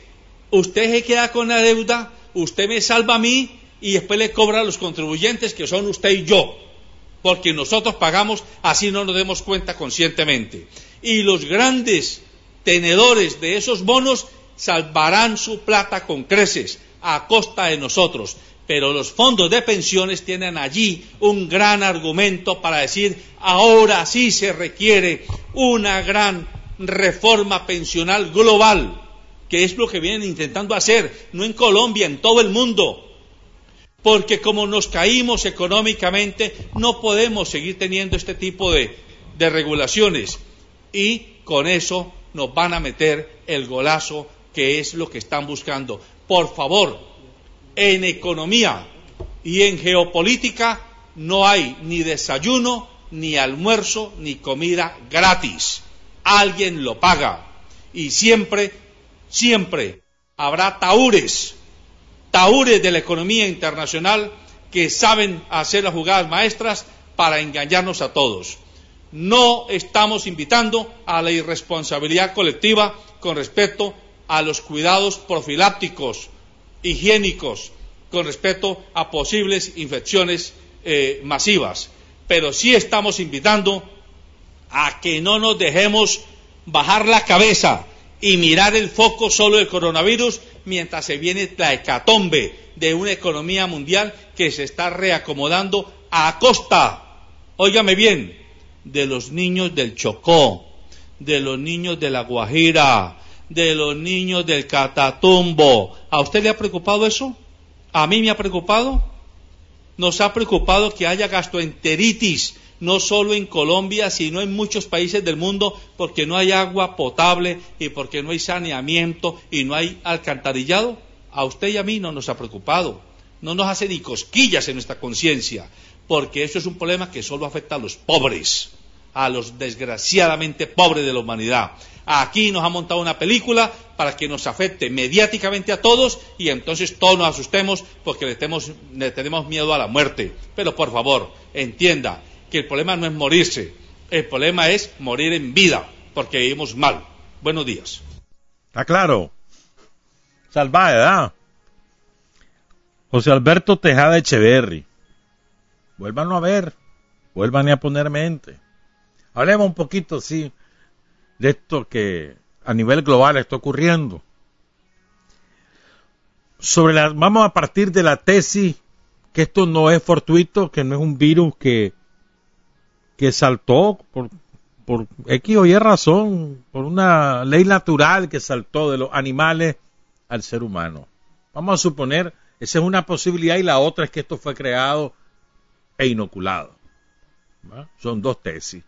usted se queda con la deuda, usted me salva a mí y después le cobra a los contribuyentes que son usted y yo, porque nosotros pagamos así no nos demos cuenta conscientemente. Y los grandes tenedores de esos bonos salvarán su plata con creces a costa de nosotros. Pero los fondos de pensiones tienen allí un gran argumento para decir, ahora sí se requiere una gran reforma pensional global, que es lo que vienen intentando hacer, no en Colombia, en todo el mundo. Porque como nos caímos económicamente, no podemos seguir teniendo este tipo de, de regulaciones. Y con eso nos van a meter el golazo que es lo que están buscando. Por favor, en economía y en geopolítica no hay ni desayuno, ni almuerzo, ni comida gratis. Alguien lo paga. Y siempre, siempre habrá taúres, taúres de la economía internacional que saben hacer las jugadas maestras para engañarnos a todos. No estamos invitando a la irresponsabilidad colectiva con respecto a los cuidados profilácticos, higiénicos, con respecto a posibles infecciones eh, masivas. Pero sí estamos invitando a que no nos dejemos bajar la cabeza y mirar el foco solo del coronavirus mientras se viene la hecatombe de una economía mundial que se está reacomodando a costa, óigame bien, de los niños del Chocó, de los niños de la Guajira, de los niños del Catatumbo. ¿A usted le ha preocupado eso? ¿A mí me ha preocupado? Nos ha preocupado que haya gastroenteritis, no solo en Colombia, sino en muchos países del mundo, porque no hay agua potable y porque no hay saneamiento y no hay alcantarillado. A usted y a mí no nos ha preocupado. No nos hace ni cosquillas en nuestra conciencia, porque eso es un problema que solo afecta a los pobres, a los desgraciadamente pobres de la humanidad. Aquí nos ha montado una película para que nos afecte mediáticamente a todos y entonces todos nos asustemos porque le tenemos, le tenemos miedo a la muerte. Pero por favor, entienda que el problema no es morirse, el problema es morir en vida porque vivimos mal. Buenos días. Está claro. Salvaje. José Alberto Tejada Echeverry. Vuélvanlo a ver. Vuelvan a poner mente. Hablemos un poquito, sí, de esto que a nivel global está ocurriendo. Sobre la, vamos a partir de la tesis que esto no es fortuito, que no es un virus que, que saltó por, por X o Y razón, por una ley natural que saltó de los animales al ser humano. Vamos a suponer, esa es una posibilidad y la otra es que esto fue creado e inoculado. Son dos tesis.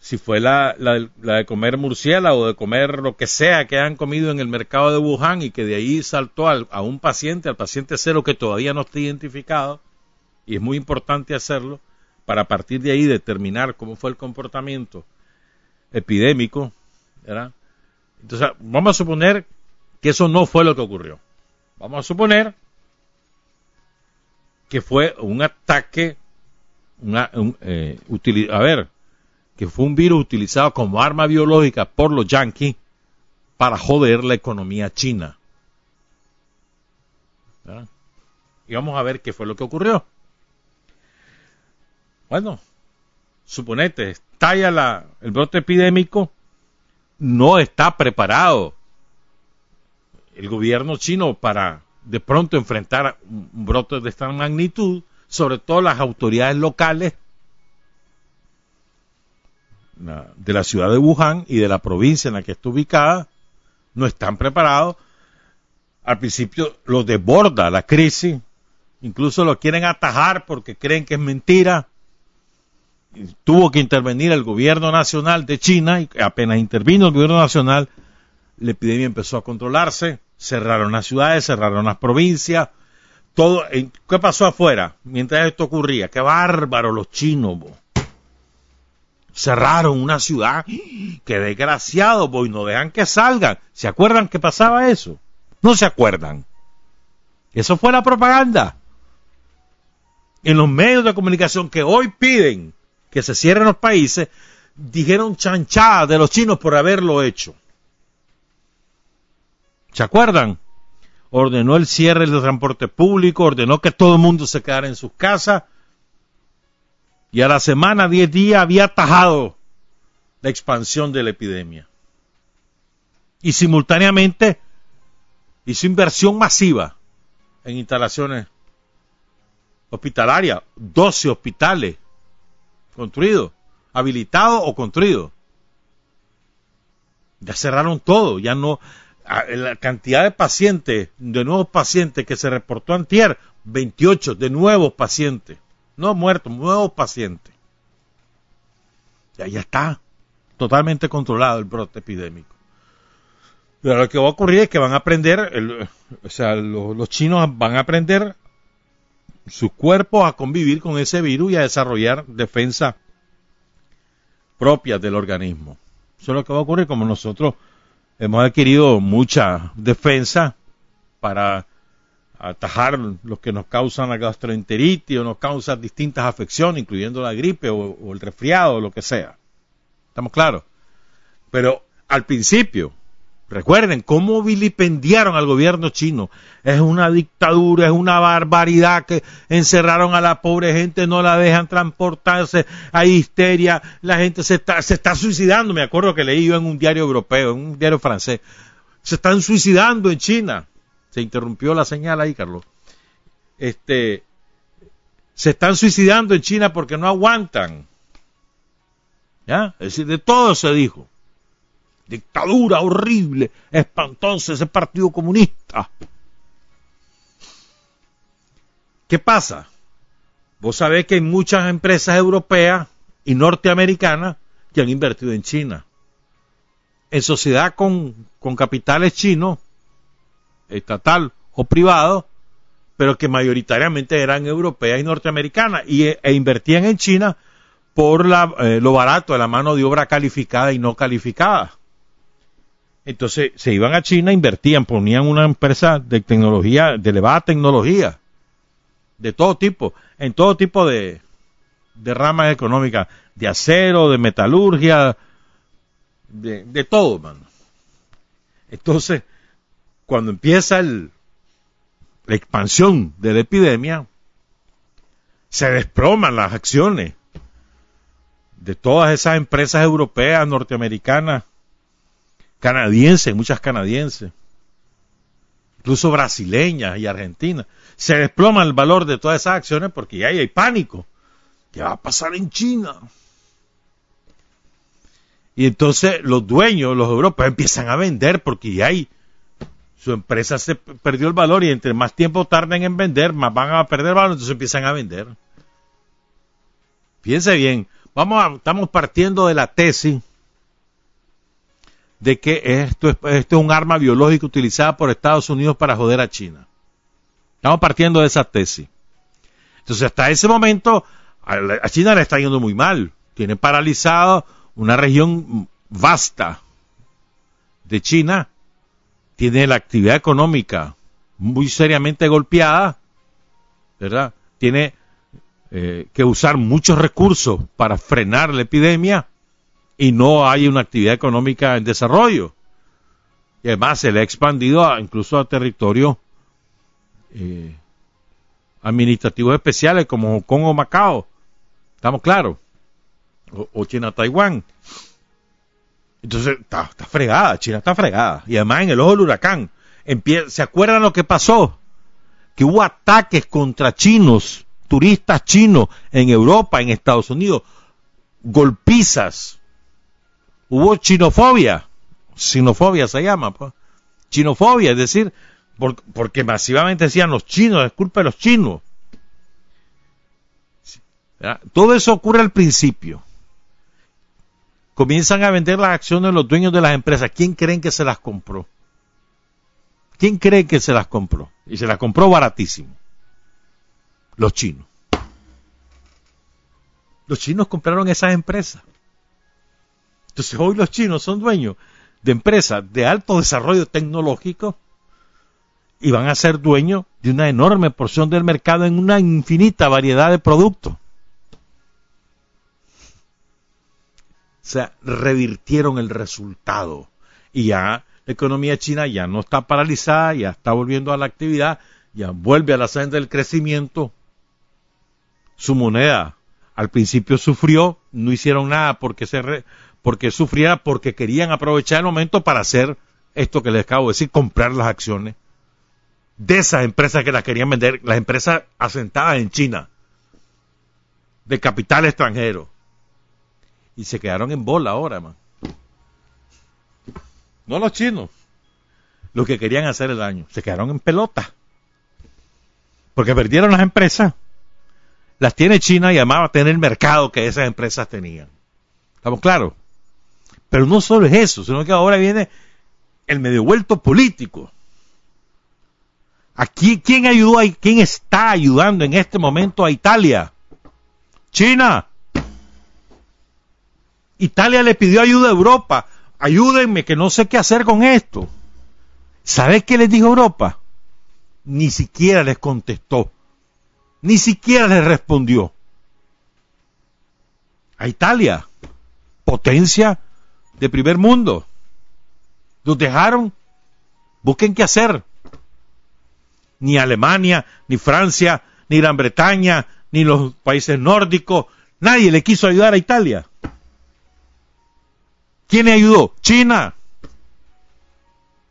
Si fue la, de comer murciélago o de comer lo que sea que han comido en el mercado de Wuhan y que de ahí saltó a un paciente, al paciente cero que todavía no está identificado, y es muy importante hacerlo, para a partir de ahí determinar cómo fue el comportamiento epidémico, Entonces, vamos a suponer que eso no fue lo que ocurrió. Vamos a suponer que fue un ataque una, eh, a ver, que fue un virus utilizado como arma biológica por los yanquis para joder la economía china. Y vamos a ver qué fue lo que ocurrió. Bueno, suponete, estalla la, el brote epidémico, no está preparado el gobierno chino para de pronto enfrentar un brote de esta magnitud sobre todo las autoridades locales de la ciudad de Wuhan y de la provincia en la que está ubicada, no están preparados. Al principio lo desborda la crisis, incluso lo quieren atajar porque creen que es mentira. tuvo que intervenir el gobierno nacional de China y apenas intervino el gobierno nacional, la epidemia empezó a controlarse, cerraron las ciudades, cerraron las provincias, todo, ¿qué pasó afuera mientras esto ocurría? Qué bárbaro los chinos, Cerraron una ciudad, qué desgraciado, y no dejan que salgan. ¿Se acuerdan que pasaba eso? No se acuerdan. Eso fue la propaganda. En los medios de comunicación que hoy piden que se cierren los países, dijeron chanchadas de los chinos por haberlo hecho. ¿Se acuerdan? ordenó el cierre del transporte público, ordenó que todo el mundo se quedara en sus casas y a la semana, diez días, había atajado la expansión de la epidemia. Y simultáneamente hizo inversión masiva en instalaciones hospitalarias, 12 hospitales construidos, habilitados o construidos. Ya cerraron todo, ya no, la cantidad de pacientes, de nuevos pacientes que se reportó antier, 28 de nuevos pacientes, no muertos, nuevos pacientes. Ya, ya está totalmente controlado el brote epidémico. Pero lo que va a ocurrir es que van a aprender, o sea, los, chinos van a aprender sus cuerpos a convivir con ese virus y a desarrollar defensa propia del organismo. Eso es lo que va a ocurrir como nosotros hemos adquirido mucha defensa para atajar los que nos causan la gastroenteritis o nos causan distintas afecciones, incluyendo la gripe o, el resfriado o lo que sea. ¿Estamos claros? Pero al principio, Recuerden cómo vilipendiaron al gobierno chino. Es una dictadura, es una barbaridad que encerraron a la pobre gente, no la dejan transportarse, hay histeria, la gente se está, se está suicidando. Me acuerdo que leí yo en un diario europeo, en un diario francés. Se están suicidando en China. Se interrumpió la señal ahí, Carlos. Este, se están suicidando en China porque no aguantan. ¿Ya? Es decir, de todo se dijo dictadura horrible, espantosa, ese partido comunista. ¿Qué pasa? Vos sabés que hay muchas empresas europeas y norteamericanas que han invertido en China. En sociedad con, con capitales chinos, estatal o privado, pero que mayoritariamente eran europeas y norteamericanas y, e invertían en China por la, eh, lo barato de la mano de obra calificada y no calificada. Entonces se iban a China, invertían, ponían una empresa de tecnología, de elevada tecnología, de todo tipo, en todo tipo de, ramas económicas, de acero, de metalurgia, de todo, mano. Entonces, cuando empieza la expansión de la epidemia, se desploman las acciones de todas esas empresas europeas, norteamericanas, canadienses, muchas canadienses, incluso brasileñas y argentinas. Se desploma el valor de todas esas acciones porque ya hay pánico. ¿Qué va a pasar en China? Y entonces los dueños, los europeos, empiezan a vender porque ya hay su empresa se perdió el valor y entre más tiempo tarden en vender, más van a perder valor, entonces empiezan a vender. Fíjense bien, vamos a, estamos partiendo de la tesis de que esto es, esto es un arma biológica utilizada por Estados Unidos para joder a China. Estamos partiendo de esa tesis. Entonces, hasta ese momento, a China le está yendo muy mal. Tiene paralizado una región vasta de China. Tiene la actividad económica muy seriamente golpeada, ¿verdad? Tiene eh, que usar muchos recursos para frenar la epidemia y no hay una actividad económica en desarrollo. Y además se le ha expandido incluso a territorios eh, administrativos especiales como Hong Kong o Macao. ¿Estamos claros? O, China-Taiwán. Entonces, está, fregada, China está fregada. Y además en el ojo del huracán, ¿se acuerdan lo que pasó? Que hubo ataques contra chinos, turistas chinos en Europa, en Estados Unidos, golpizas hubo chinofobia, xenofobia se llama, pues. chinofobia, es decir, porque masivamente decían los chinos, es culpa de los chinos. Todo eso ocurre al principio. Comienzan a vender las acciones de los dueños de las empresas. ¿Quién creen que se las compró? ¿Quién cree que se las compró? Y se las compró baratísimo. Los chinos. Los chinos compraron esas empresas. Entonces hoy los chinos son dueños de empresas de alto desarrollo tecnológico y van a ser dueños de una enorme porción del mercado en una infinita variedad de productos. Sea, revirtieron el resultado. Y ya la economía china ya no está paralizada, ya está volviendo a la actividad, ya vuelve a la senda del crecimiento. Su moneda al principio sufrió, no hicieron nada porque se, porque sufriera, porque querían aprovechar el momento para hacer esto que les acabo de decir, comprar las acciones de esas empresas que las querían vender, las empresas asentadas en China, de capital extranjero. Y se quedaron en bola ahora, man. No los chinos, los que querían hacer el daño, se quedaron en pelota. Porque perdieron las empresas. Las tiene China y además va a tener el mercado que esas empresas tenían. ¿Estamos claros? Pero no solo es eso, sino que ahora viene el medio vuelto político. Aquí, ¿quién ayudó? A, ¿Quién está ayudando en este momento a Italia? China. Italia le pidió ayuda a Europa. Ayúdenme, que no sé qué hacer con esto. ¿Sabes qué les dijo Europa? Ni siquiera les contestó. Ni siquiera les respondió. A Italia, potencia de primer mundo. Los dejaron, busquen qué hacer. Ni Alemania, ni Francia, ni Gran Bretaña, ni los países nórdicos, nadie le quiso ayudar a Italia. ¿Quién le ayudó? China,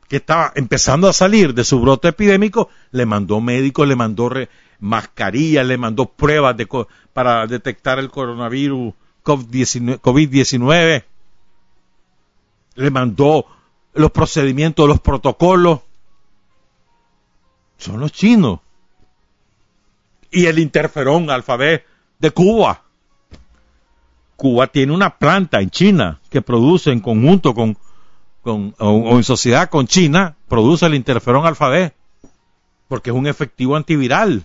que estaba empezando a salir de su brote epidémico, le mandó médicos, le mandó mascarillas, le mandó pruebas para detectar el coronavirus COVID-19 le mandó los procedimientos, los protocolos. Son los chinos. Y el interferón alfabet de Cuba. Cuba tiene una planta en China que produce en conjunto con, o, en sociedad con China, produce el interferón alfabet, porque es un efectivo antiviral.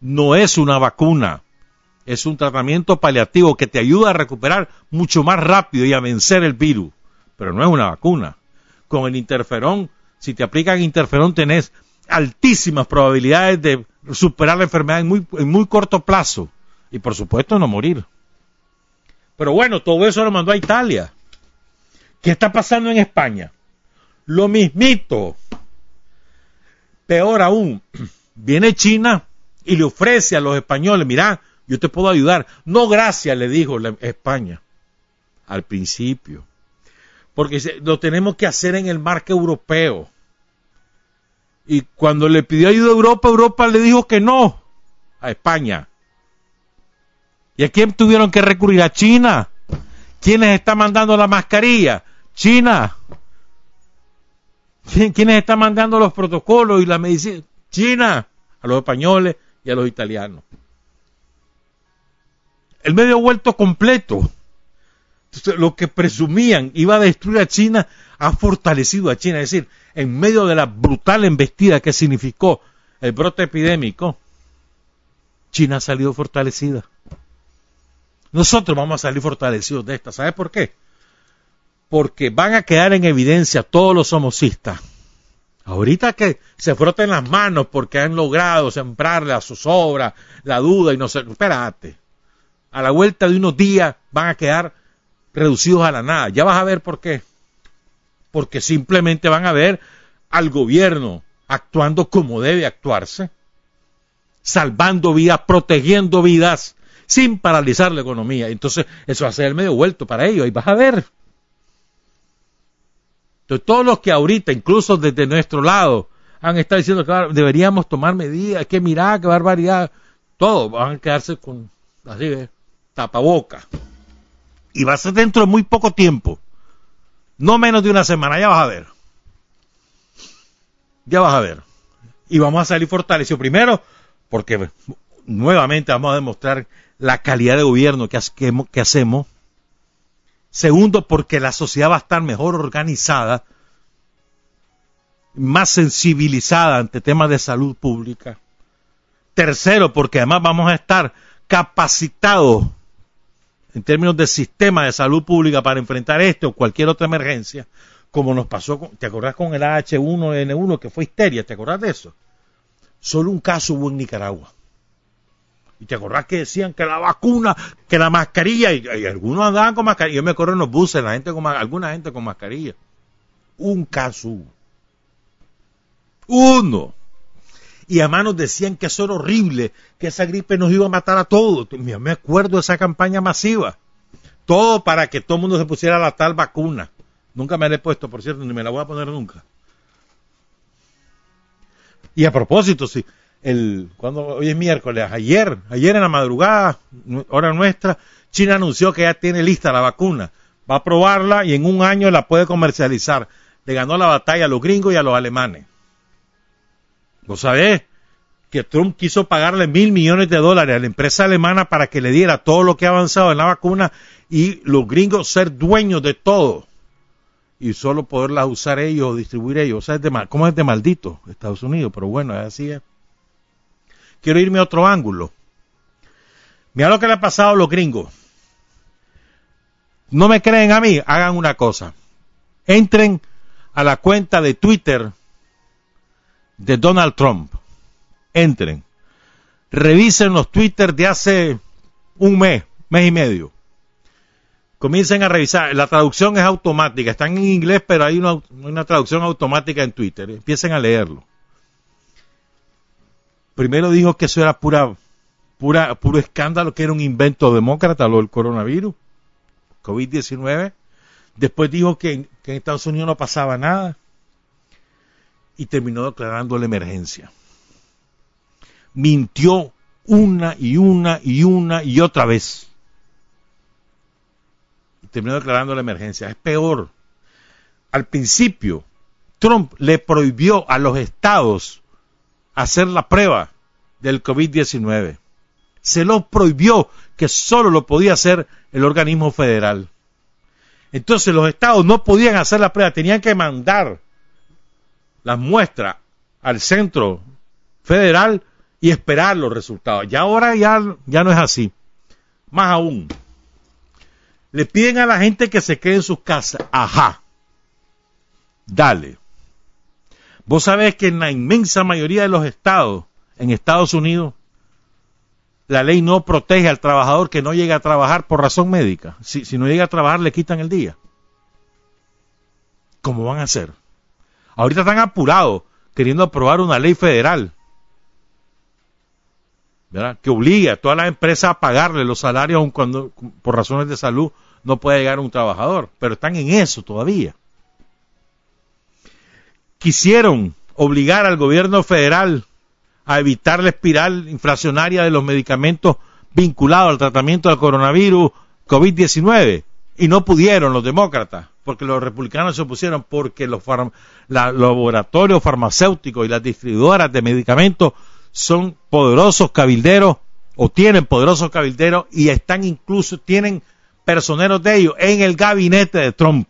No es una vacuna es un tratamiento paliativo que te ayuda a recuperar mucho más rápido y a vencer el virus, pero no es una vacuna. con el interferón. Si te aplican interferón tenés altísimas probabilidades de superar la enfermedad en muy, en muy corto plazo. Y por supuesto no morir. Pero bueno, todo eso lo mandó a Italia. ¿Qué está pasando en España? Lo mismito. Peor aún, viene China y le ofrece a los españoles, mira, yo te puedo ayudar. No, gracias, le dijo la España al principio. Porque lo tenemos que hacer en el marco europeo. Y cuando le pidió ayuda a Europa, Europa le dijo que no a España. ¿Y a quién tuvieron que recurrir? A China. ¿Quiénes están mandando la mascarilla? China. ¿Quiénes están mandando los protocolos y la medicina? China. A los españoles y a los italianos. El medio vuelto completo. lo que presumían iba a destruir a China ha fortalecido a China. Es decir, en medio de la brutal embestida que significó el brote epidémico, China ha salido fortalecida. Nosotros vamos a salir fortalecidos de esta. ¿Sabe por qué? Porque van a quedar en evidencia todos los homocistas. Ahorita que se froten las manos porque han logrado sembrarle a sus obras la duda y no sé, espérate. A la vuelta de unos días van a quedar reducidos a la nada. Ya vas a ver por qué porque simplemente van a ver al gobierno actuando como debe actuarse, salvando vidas, protegiendo vidas, sin paralizar la economía. Entonces, eso va a ser el medio vuelto para ellos, y vas a ver. Entonces, todos los que ahorita, incluso desde nuestro lado, han estado diciendo que deberíamos tomar medidas, que mirar, qué barbaridad, todos van a quedarse con, así, tapaboca. Y va a ser dentro de muy poco tiempo no menos de una semana, ya vas a ver. Ya vas a ver. Y vamos a salir fortalecidos. Primero, porque nuevamente vamos a demostrar la calidad de gobierno que, que hacemos. Segundo, porque la sociedad va a estar mejor organizada, más sensibilizada ante temas de salud pública. Tercero, porque además vamos a estar capacitados en términos de sistema de salud pública para enfrentar esto o cualquier otra emergencia, como nos pasó, con, ¿te acordás con el H1N1 que fue histeria? ¿Te acordás de eso? Solo un caso hubo en Nicaragua. Y te acordás que decían que la vacuna, que la mascarilla, y, algunos andaban con mascarilla. Yo me acuerdo en los buses, la gente con, alguna gente con mascarilla. Un caso. Uno y además nos decían que eso era horrible, que esa gripe nos iba a matar a todos. Me acuerdo de esa campaña masiva. Todo para que todo el mundo se pusiera la tal vacuna. Nunca me la he puesto, por cierto, ni me la voy a poner nunca. Y a propósito, sí, el, cuando, hoy es miércoles, ayer, ayer en la madrugada, hora nuestra, China anunció que ya tiene lista la vacuna. Va a probarla y en un año la puede comercializar. Le ganó la batalla a los gringos y a los alemanes. ¿Vos sabés? Que Trump quiso pagarle mil millones de dólares a la empresa alemana para que le diera todo lo que ha avanzado en la vacuna y los gringos ser dueños de todo y solo poderlas usar ellos o distribuir ellos. O sea, es de mal, ¿cómo es de maldito Estados Unidos? Pero bueno, así es. Quiero irme a otro ángulo. Mira lo que le ha pasado a los gringos. No me creen a mí, hagan una cosa. Entren a la cuenta de Twitter de Donald Trump. Entren. Revisen los Twitter de hace un mes, mes y medio. Comiencen a revisar. La traducción es automática. Están en inglés, pero hay una, una traducción automática en Twitter. Empiecen a leerlo. Primero dijo que eso era pura, pura, puro escándalo, que era un invento demócrata, lo del coronavirus, COVID-19. Después dijo que, que en Estados Unidos no pasaba nada y terminó declarando la emergencia. Mintió una y una y una y otra vez. Y terminó declarando la emergencia. Es peor. Al principio, Trump le prohibió a los estados hacer la prueba del COVID-19. Se lo prohibió que solo lo podía hacer el organismo federal. Entonces los estados no podían hacer la prueba, tenían que mandar las muestras al centro federal y esperar los resultados. Ya ahora ya, ya no es así. Más aún, le piden a la gente que se quede en sus casas. Ajá. Dale. Vos sabés que en la inmensa mayoría de los estados, en Estados Unidos, la ley no protege al trabajador que no llega a trabajar por razón médica. Si, no llega a trabajar, le quitan el día. ¿Cómo van a hacer? Ahorita están apurados queriendo aprobar una ley federal que obligue a todas las empresas a pagarle los salarios aun cuando por razones de salud no puede llegar un trabajador. Pero están en eso todavía. Quisieron obligar al gobierno federal a evitar la espiral inflacionaria de los medicamentos vinculados al tratamiento del coronavirus COVID-19 y no pudieron los demócratas porque los republicanos se opusieron porque los, laboratorios farmacéuticos y las distribuidoras de medicamentos son poderosos cabilderos o tienen poderosos cabilderos y están incluso, tienen personeros de ellos en el gabinete de Trump.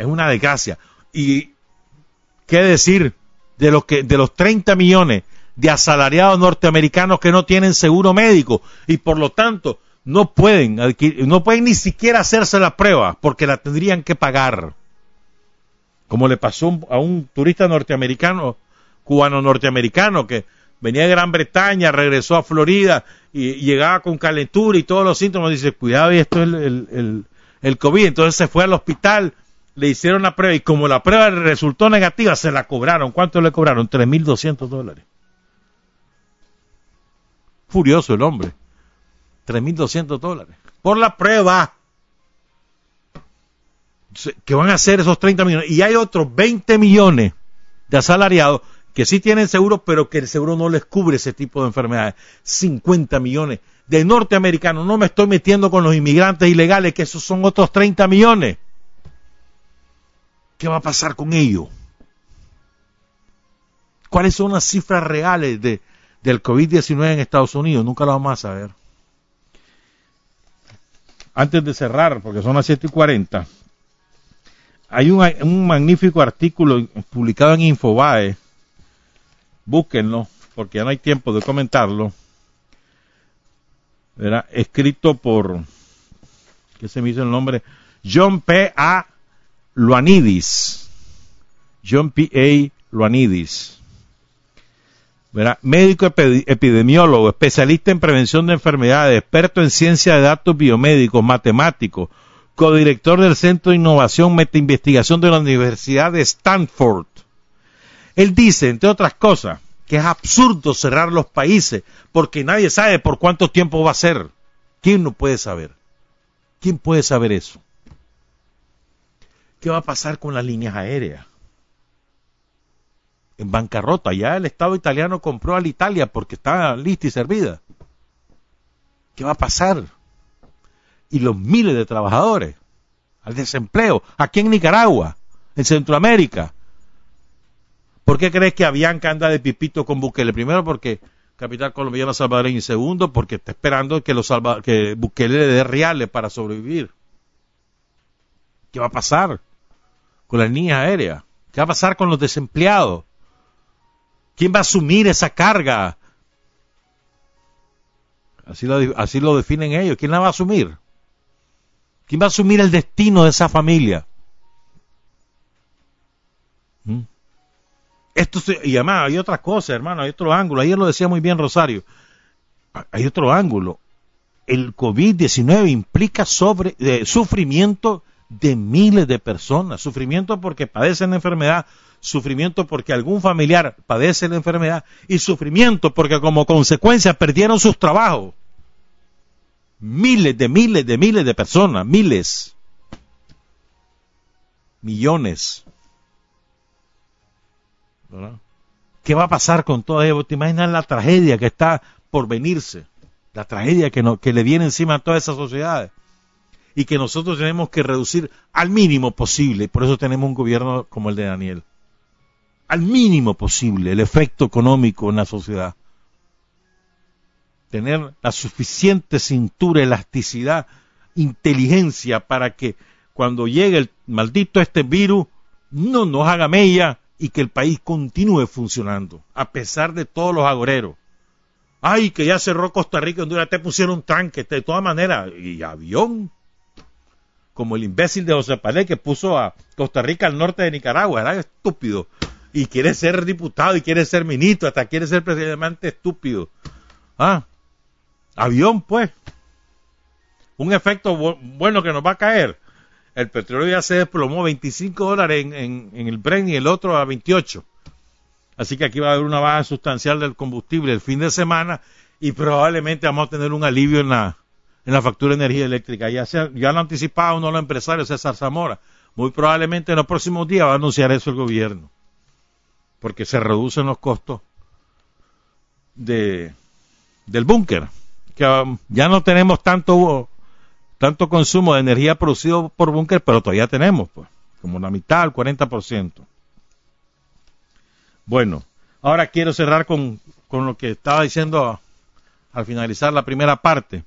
Es una desgracia. Y qué decir de los que de los 30 millones de asalariados norteamericanos que no tienen seguro médico y por lo tanto no pueden no pueden ni siquiera hacerse la prueba porque la tendrían que pagar. Como le pasó a un turista norteamericano, cubano norteamericano que venía de Gran Bretaña, regresó a Florida y, llegaba con calentura y todos los síntomas, dice, cuidado, y esto es el, el, el COVID. Entonces se fue al hospital le hicieron la prueba y como la prueba resultó negativa, se la cobraron. ¿Cuánto le cobraron? 3.200 dólares. Furioso el hombre. 3.200 dólares. Por la prueba. ¿Qué van a hacer esos 30 millones? Y hay otros 20 millones de asalariados que sí tienen seguro, pero que el seguro no les cubre ese tipo de enfermedades. 50 millones de norteamericanos. No me estoy metiendo con los inmigrantes ilegales, que esos son otros 30 millones. ¿Qué va a pasar con ello? ¿Cuáles son las cifras reales de, del COVID-19 en Estados Unidos? Nunca lo vamos a saber. Antes de cerrar, porque son las 7 y 40, hay un, magnífico artículo publicado en Infobae. Búsquenlo, porque ya no hay tiempo de comentarlo. Era escrito por, ¿qué se me hizo el nombre? John P. A. Luanidis, John P. A. Luanidis, médico epidemiólogo, especialista en prevención de enfermedades, experto en ciencia de datos biomédicos, matemático, codirector del Centro de Innovación Meta Investigación de la Universidad de Stanford. Él dice, entre otras cosas, que es absurdo cerrar los países porque nadie sabe por cuánto tiempo va a ser. ¿Quién no puede saber? ¿Quién puede saber eso? ¿Qué va a pasar con las líneas aéreas? En bancarrota, ya el Estado italiano compró a la Italia porque estaba lista y servida. ¿Qué va a pasar? Y los miles de trabajadores, al desempleo, aquí en Nicaragua, en Centroamérica. ¿Por qué crees que Avianca anda de pipito con Bukele? Primero porque capital colombiano salvadoreño y segundo porque está esperando que, los que Bukele le dé reales para sobrevivir. ¿Qué va a pasar? Con la línea aérea? ¿Qué va a pasar con los desempleados? ¿Quién va a asumir esa carga? Así lo, definen ellos. ¿Quién la va a asumir? ¿Quién va a asumir el destino de esa familia? ¿Mm? Esto y además hay otra cosa, hermano, hay otro ángulo. Ayer lo decía muy bien Rosario. Hay otro ángulo. El COVID-19 implica sobre, eh, sufrimiento de miles de personas. Sufrimiento porque padecen la enfermedad, sufrimiento porque algún familiar padece la enfermedad y sufrimiento porque como consecuencia perdieron sus trabajos. Miles de miles de miles de personas, miles, millones. ¿Qué va a pasar con todo ello? ¿Te imaginas la tragedia que está por venirse? La tragedia que, no, que le viene encima a todas esas sociedades y que nosotros tenemos que reducir al mínimo posible. Por eso tenemos un gobierno como el de Daniel. Al mínimo posible el efecto económico en la sociedad. Tener la suficiente cintura, elasticidad, inteligencia para que cuando llegue el maldito este virus no nos haga mella y que el país continúe funcionando, a pesar de todos los agoreros. Ay, que ya cerró Costa Rica, Honduras, te pusieron tanques, de todas maneras, y avión como el imbécil de José Palé que puso a Costa Rica al norte de Nicaragua, era estúpido. Y quiere ser diputado y quiere ser ministro, hasta quiere ser presidente estúpido. Ah, avión pues. Un efecto bueno que nos va a caer. El petróleo ya se desplomó 25 dólares en, el Brent y el otro a 28. Así que aquí va a haber una baja sustancial del combustible el fin de semana y probablemente vamos a tener un alivio en la, en la factura de energía eléctrica. Ya, ya lo ha anticipado uno de los empresarios, César Zamora. Muy probablemente en los próximos días va a anunciar eso el gobierno. Porque se reducen los costos de, del búnker. Que um, ya no tenemos tanto, tanto consumo de energía producido por búnker, pero todavía tenemos, pues, como la mitad, el 40%. Bueno, ahora quiero cerrar con, con lo que estaba diciendo al finalizar la primera parte.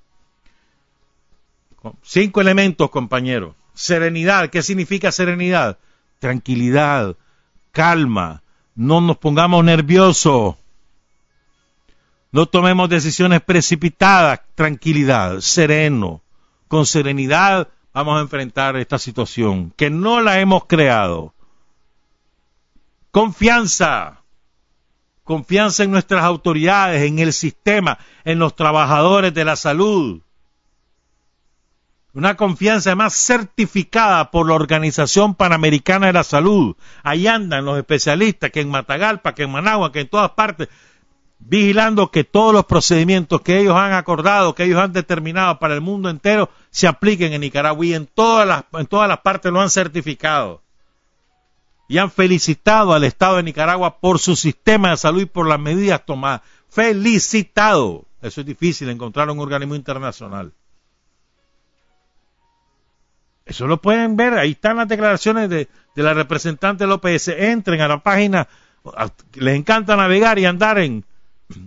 Cinco elementos, compañeros. Serenidad. ¿Qué significa serenidad? Tranquilidad, calma. No nos pongamos nerviosos. No tomemos decisiones precipitadas. Tranquilidad, sereno. Con serenidad vamos a enfrentar esta situación que no la hemos creado. Confianza. Confianza en nuestras autoridades, en el sistema, en los trabajadores de la salud una confianza más certificada por la Organización Panamericana de la Salud. Ahí andan los especialistas que en Matagalpa, que en Managua, que en todas partes, vigilando que todos los procedimientos que ellos han acordado, que ellos han determinado para el mundo entero, se apliquen en Nicaragua y en todas las, en todas las partes lo han certificado. Y han felicitado al Estado de Nicaragua por su sistema de salud y por las medidas tomadas. Felicitado. Eso es difícil encontrar un organismo internacional. Eso lo pueden ver, ahí están las declaraciones de, la representante López. Entren a la página, les encanta navegar y andar en,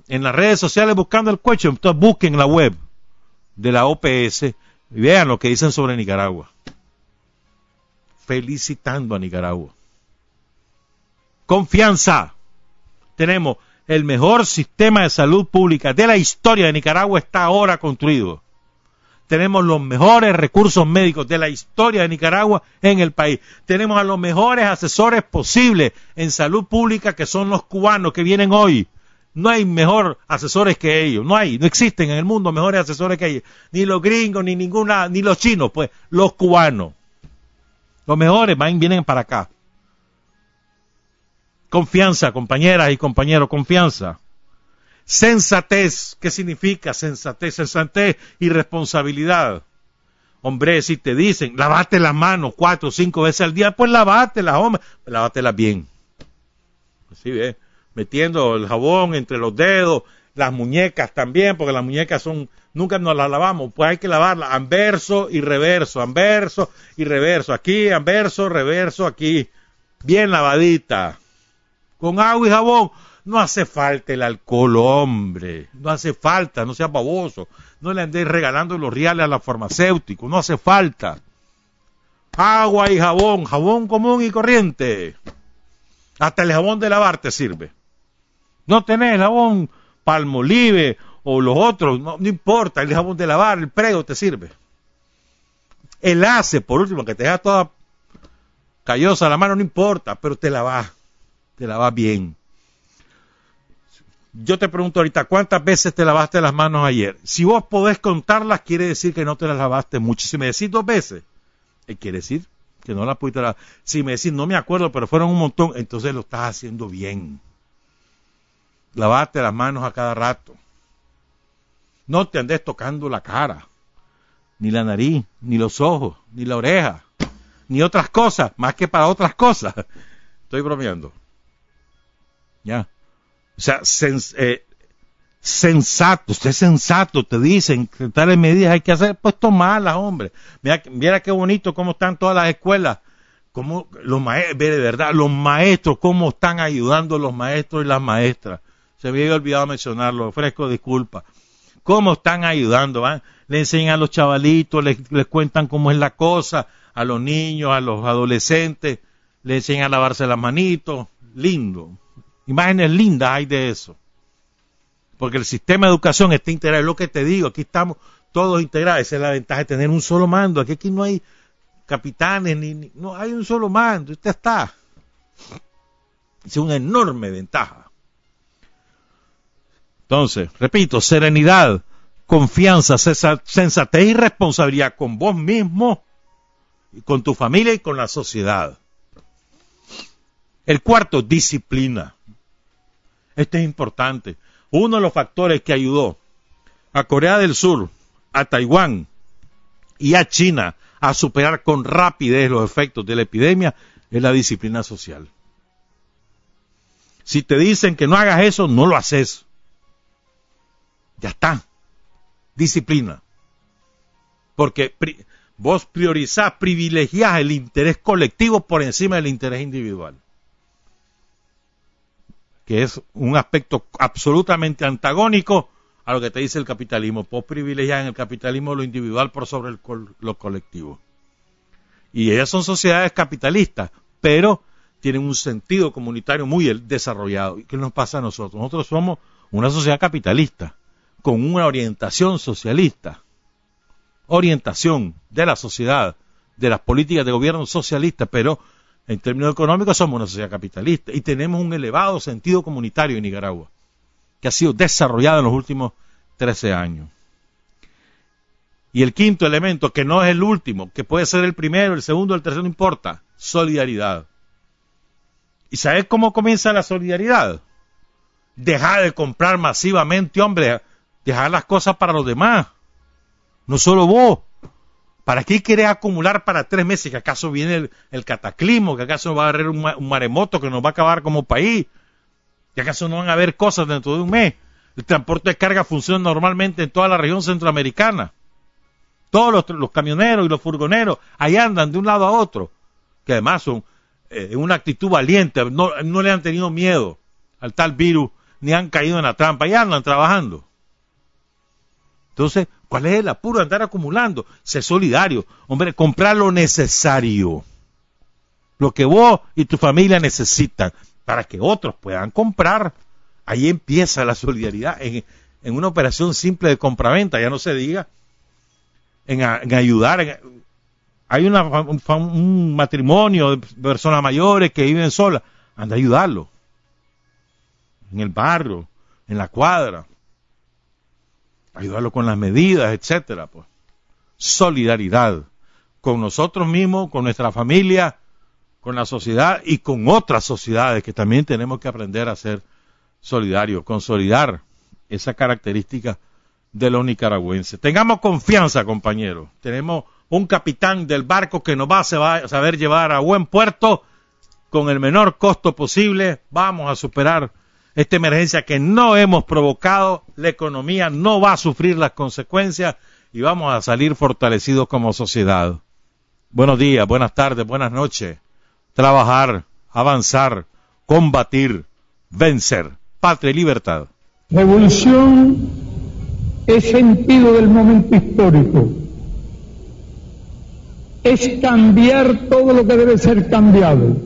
en las redes sociales buscando el cuello. Entonces busquen la web de la OPS y vean lo que dicen sobre Nicaragua. Felicitando a Nicaragua. Confianza. Tenemos el mejor sistema de salud pública de la historia de Nicaragua está ahora construido tenemos los mejores recursos médicos de la historia de Nicaragua en el país. Tenemos a los mejores asesores posibles en salud pública que son los cubanos que vienen hoy. No hay mejor asesores que ellos, no hay, no existen en el mundo mejores asesores que ellos, ni los gringos, ni ninguna, ni los chinos, pues, los cubanos. Los mejores van, vienen para acá. Confianza, compañeras y compañeros, confianza. Sensatez, ¿qué significa sensatez? Sensatez y responsabilidad. Hombre, si te dicen, lavate las manos cuatro o cinco veces al día, pues lavátelas, hombre, lábatelas bien. Así ve, metiendo el jabón entre los dedos, las muñecas también, porque las muñecas son, nunca nos las lavamos, pues hay que lavarlas, anverso y reverso, anverso y reverso, aquí, anverso, reverso, aquí, bien lavadita, con agua y jabón, no hace falta el alcohol, hombre. No hace falta, no sea baboso. No le andéis regalando los reales a la farmacéuticos. No hace falta. Agua y jabón, jabón común y corriente. Hasta el jabón de lavar te sirve. No tenés jabón palmolive o los otros, no, importa, el jabón de lavar, el prego te sirve. El hace, por último, que te deja toda callosa la mano, no importa, pero te lavas, te lavas bien yo te pregunto ahorita, ¿cuántas veces te lavaste las manos ayer? Si vos podés contarlas, quiere decir que no te las lavaste mucho. Si me decís dos veces, eh, quiere decir que no las pudiste lavar. Si me decís, no me acuerdo, pero fueron un montón, entonces lo estás haciendo bien. Lavate las manos a cada rato. No te andes tocando la cara, ni la nariz, ni los ojos, ni la oreja, ni otras cosas, más que para otras cosas. Estoy bromeando. Ya. O sea, eh, sensato, usted es sensato, te dicen que tales medidas hay que hacer, pues tomarlas, hombre. Mira, mira qué bonito cómo están todas las escuelas, cómo los maestros, verdad, los maestros, cómo están ayudando los maestros y las maestras. Se me había olvidado mencionarlo, ofrezco disculpas. Cómo están ayudando, ¿van? Le enseñan a los chavalitos, les, les cuentan cómo es la cosa, a los niños, a los adolescentes, le enseñan a lavarse las manitos, lindo. Imágenes lindas hay de eso. Porque el sistema de educación está integrado. Es lo que te digo, aquí estamos todos integrados. Esa es la ventaja de tener un solo mando. Aquí, aquí no hay capitanes, ni, no hay un solo mando, usted está. Es una enorme ventaja. Entonces, repito, serenidad, confianza, sensatez y responsabilidad con vos mismo, con tu familia y con la sociedad. El cuarto, disciplina. Este es importante. Uno de los factores que ayudó a Corea del Sur, a Taiwán y a China a superar con rapidez los efectos de la epidemia es la disciplina social. Si te dicen que no hagas eso, no lo haces. Ya está. Disciplina. Porque vos priorizás, privilegiás el interés colectivo por encima del interés individual. Que es un aspecto absolutamente antagónico a lo que te dice el capitalismo. Vos privilegias en el capitalismo lo individual por sobre lo colectivo. Y ellas son sociedades capitalistas, pero tienen un sentido comunitario muy desarrollado. ¿Y qué nos pasa a nosotros? Nosotros somos una sociedad capitalista con una orientación socialista, orientación de la sociedad, de las políticas de gobierno socialista, pero en términos económicos somos una sociedad capitalista y tenemos un elevado sentido comunitario en Nicaragua, que ha sido desarrollado en los últimos 13 años. Y el quinto elemento, que no es el último, que puede ser el primero, el segundo, el tercero, no importa, solidaridad. ¿Y sabes cómo comienza la solidaridad? Dejar de comprar masivamente, hombre, dejar las cosas para los demás. No solo vos. ¿Para qué querés acumular para tres meses? ¿Que acaso viene el, cataclismo? ¿Que acaso va a haber un, maremoto que nos va a acabar como país? ¿Que acaso no van a haber cosas dentro de un mes? El transporte de carga funciona normalmente en toda la región centroamericana. Todos los, camioneros y los furgoneros ahí andan de un lado a otro, que además son eh, en una actitud valiente, no, no le han tenido miedo al tal virus, ni han caído en la trampa, ahí andan trabajando. Entonces, ¿cuál es el apuro andar acumulando? Ser solidario. Hombre, comprar lo necesario. Lo que vos y tu familia necesitan para que otros puedan comprar. Ahí empieza la solidaridad en, una operación simple de compraventa, ya no se diga en, ayudar. hay un, matrimonio de personas mayores que viven solas, anda a ayudarlo. En el barrio, en la cuadra ayudarlo con las medidas, etcétera, pues. Solidaridad con nosotros mismos, con nuestra familia, con la sociedad y con otras sociedades que también tenemos que aprender a ser solidarios, consolidar esa característica de los nicaragüenses. Tengamos confianza, compañeros. Tenemos un capitán del barco que nos va a saber llevar a buen puerto con el menor costo posible. Vamos a superar esta emergencia que no hemos provocado, la economía no va a sufrir las consecuencias y vamos a salir fortalecidos como sociedad. Buenos días, buenas tardes, buenas noches. Trabajar, avanzar, combatir, vencer. Patria y libertad. Revolución es sentido del momento histórico. Es cambiar todo lo que debe ser cambiado.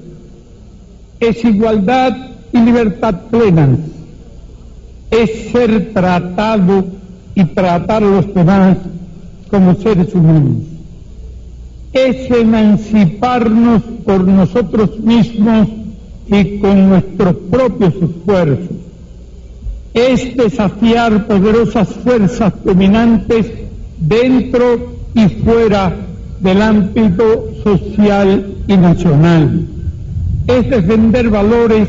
Es igualdad y libertad plena es ser tratado y tratar a los demás como seres humanos. Es emanciparnos por nosotros mismos y con nuestros propios esfuerzos. Es desafiar poderosas fuerzas dominantes dentro y fuera del ámbito social y nacional. Es defender valores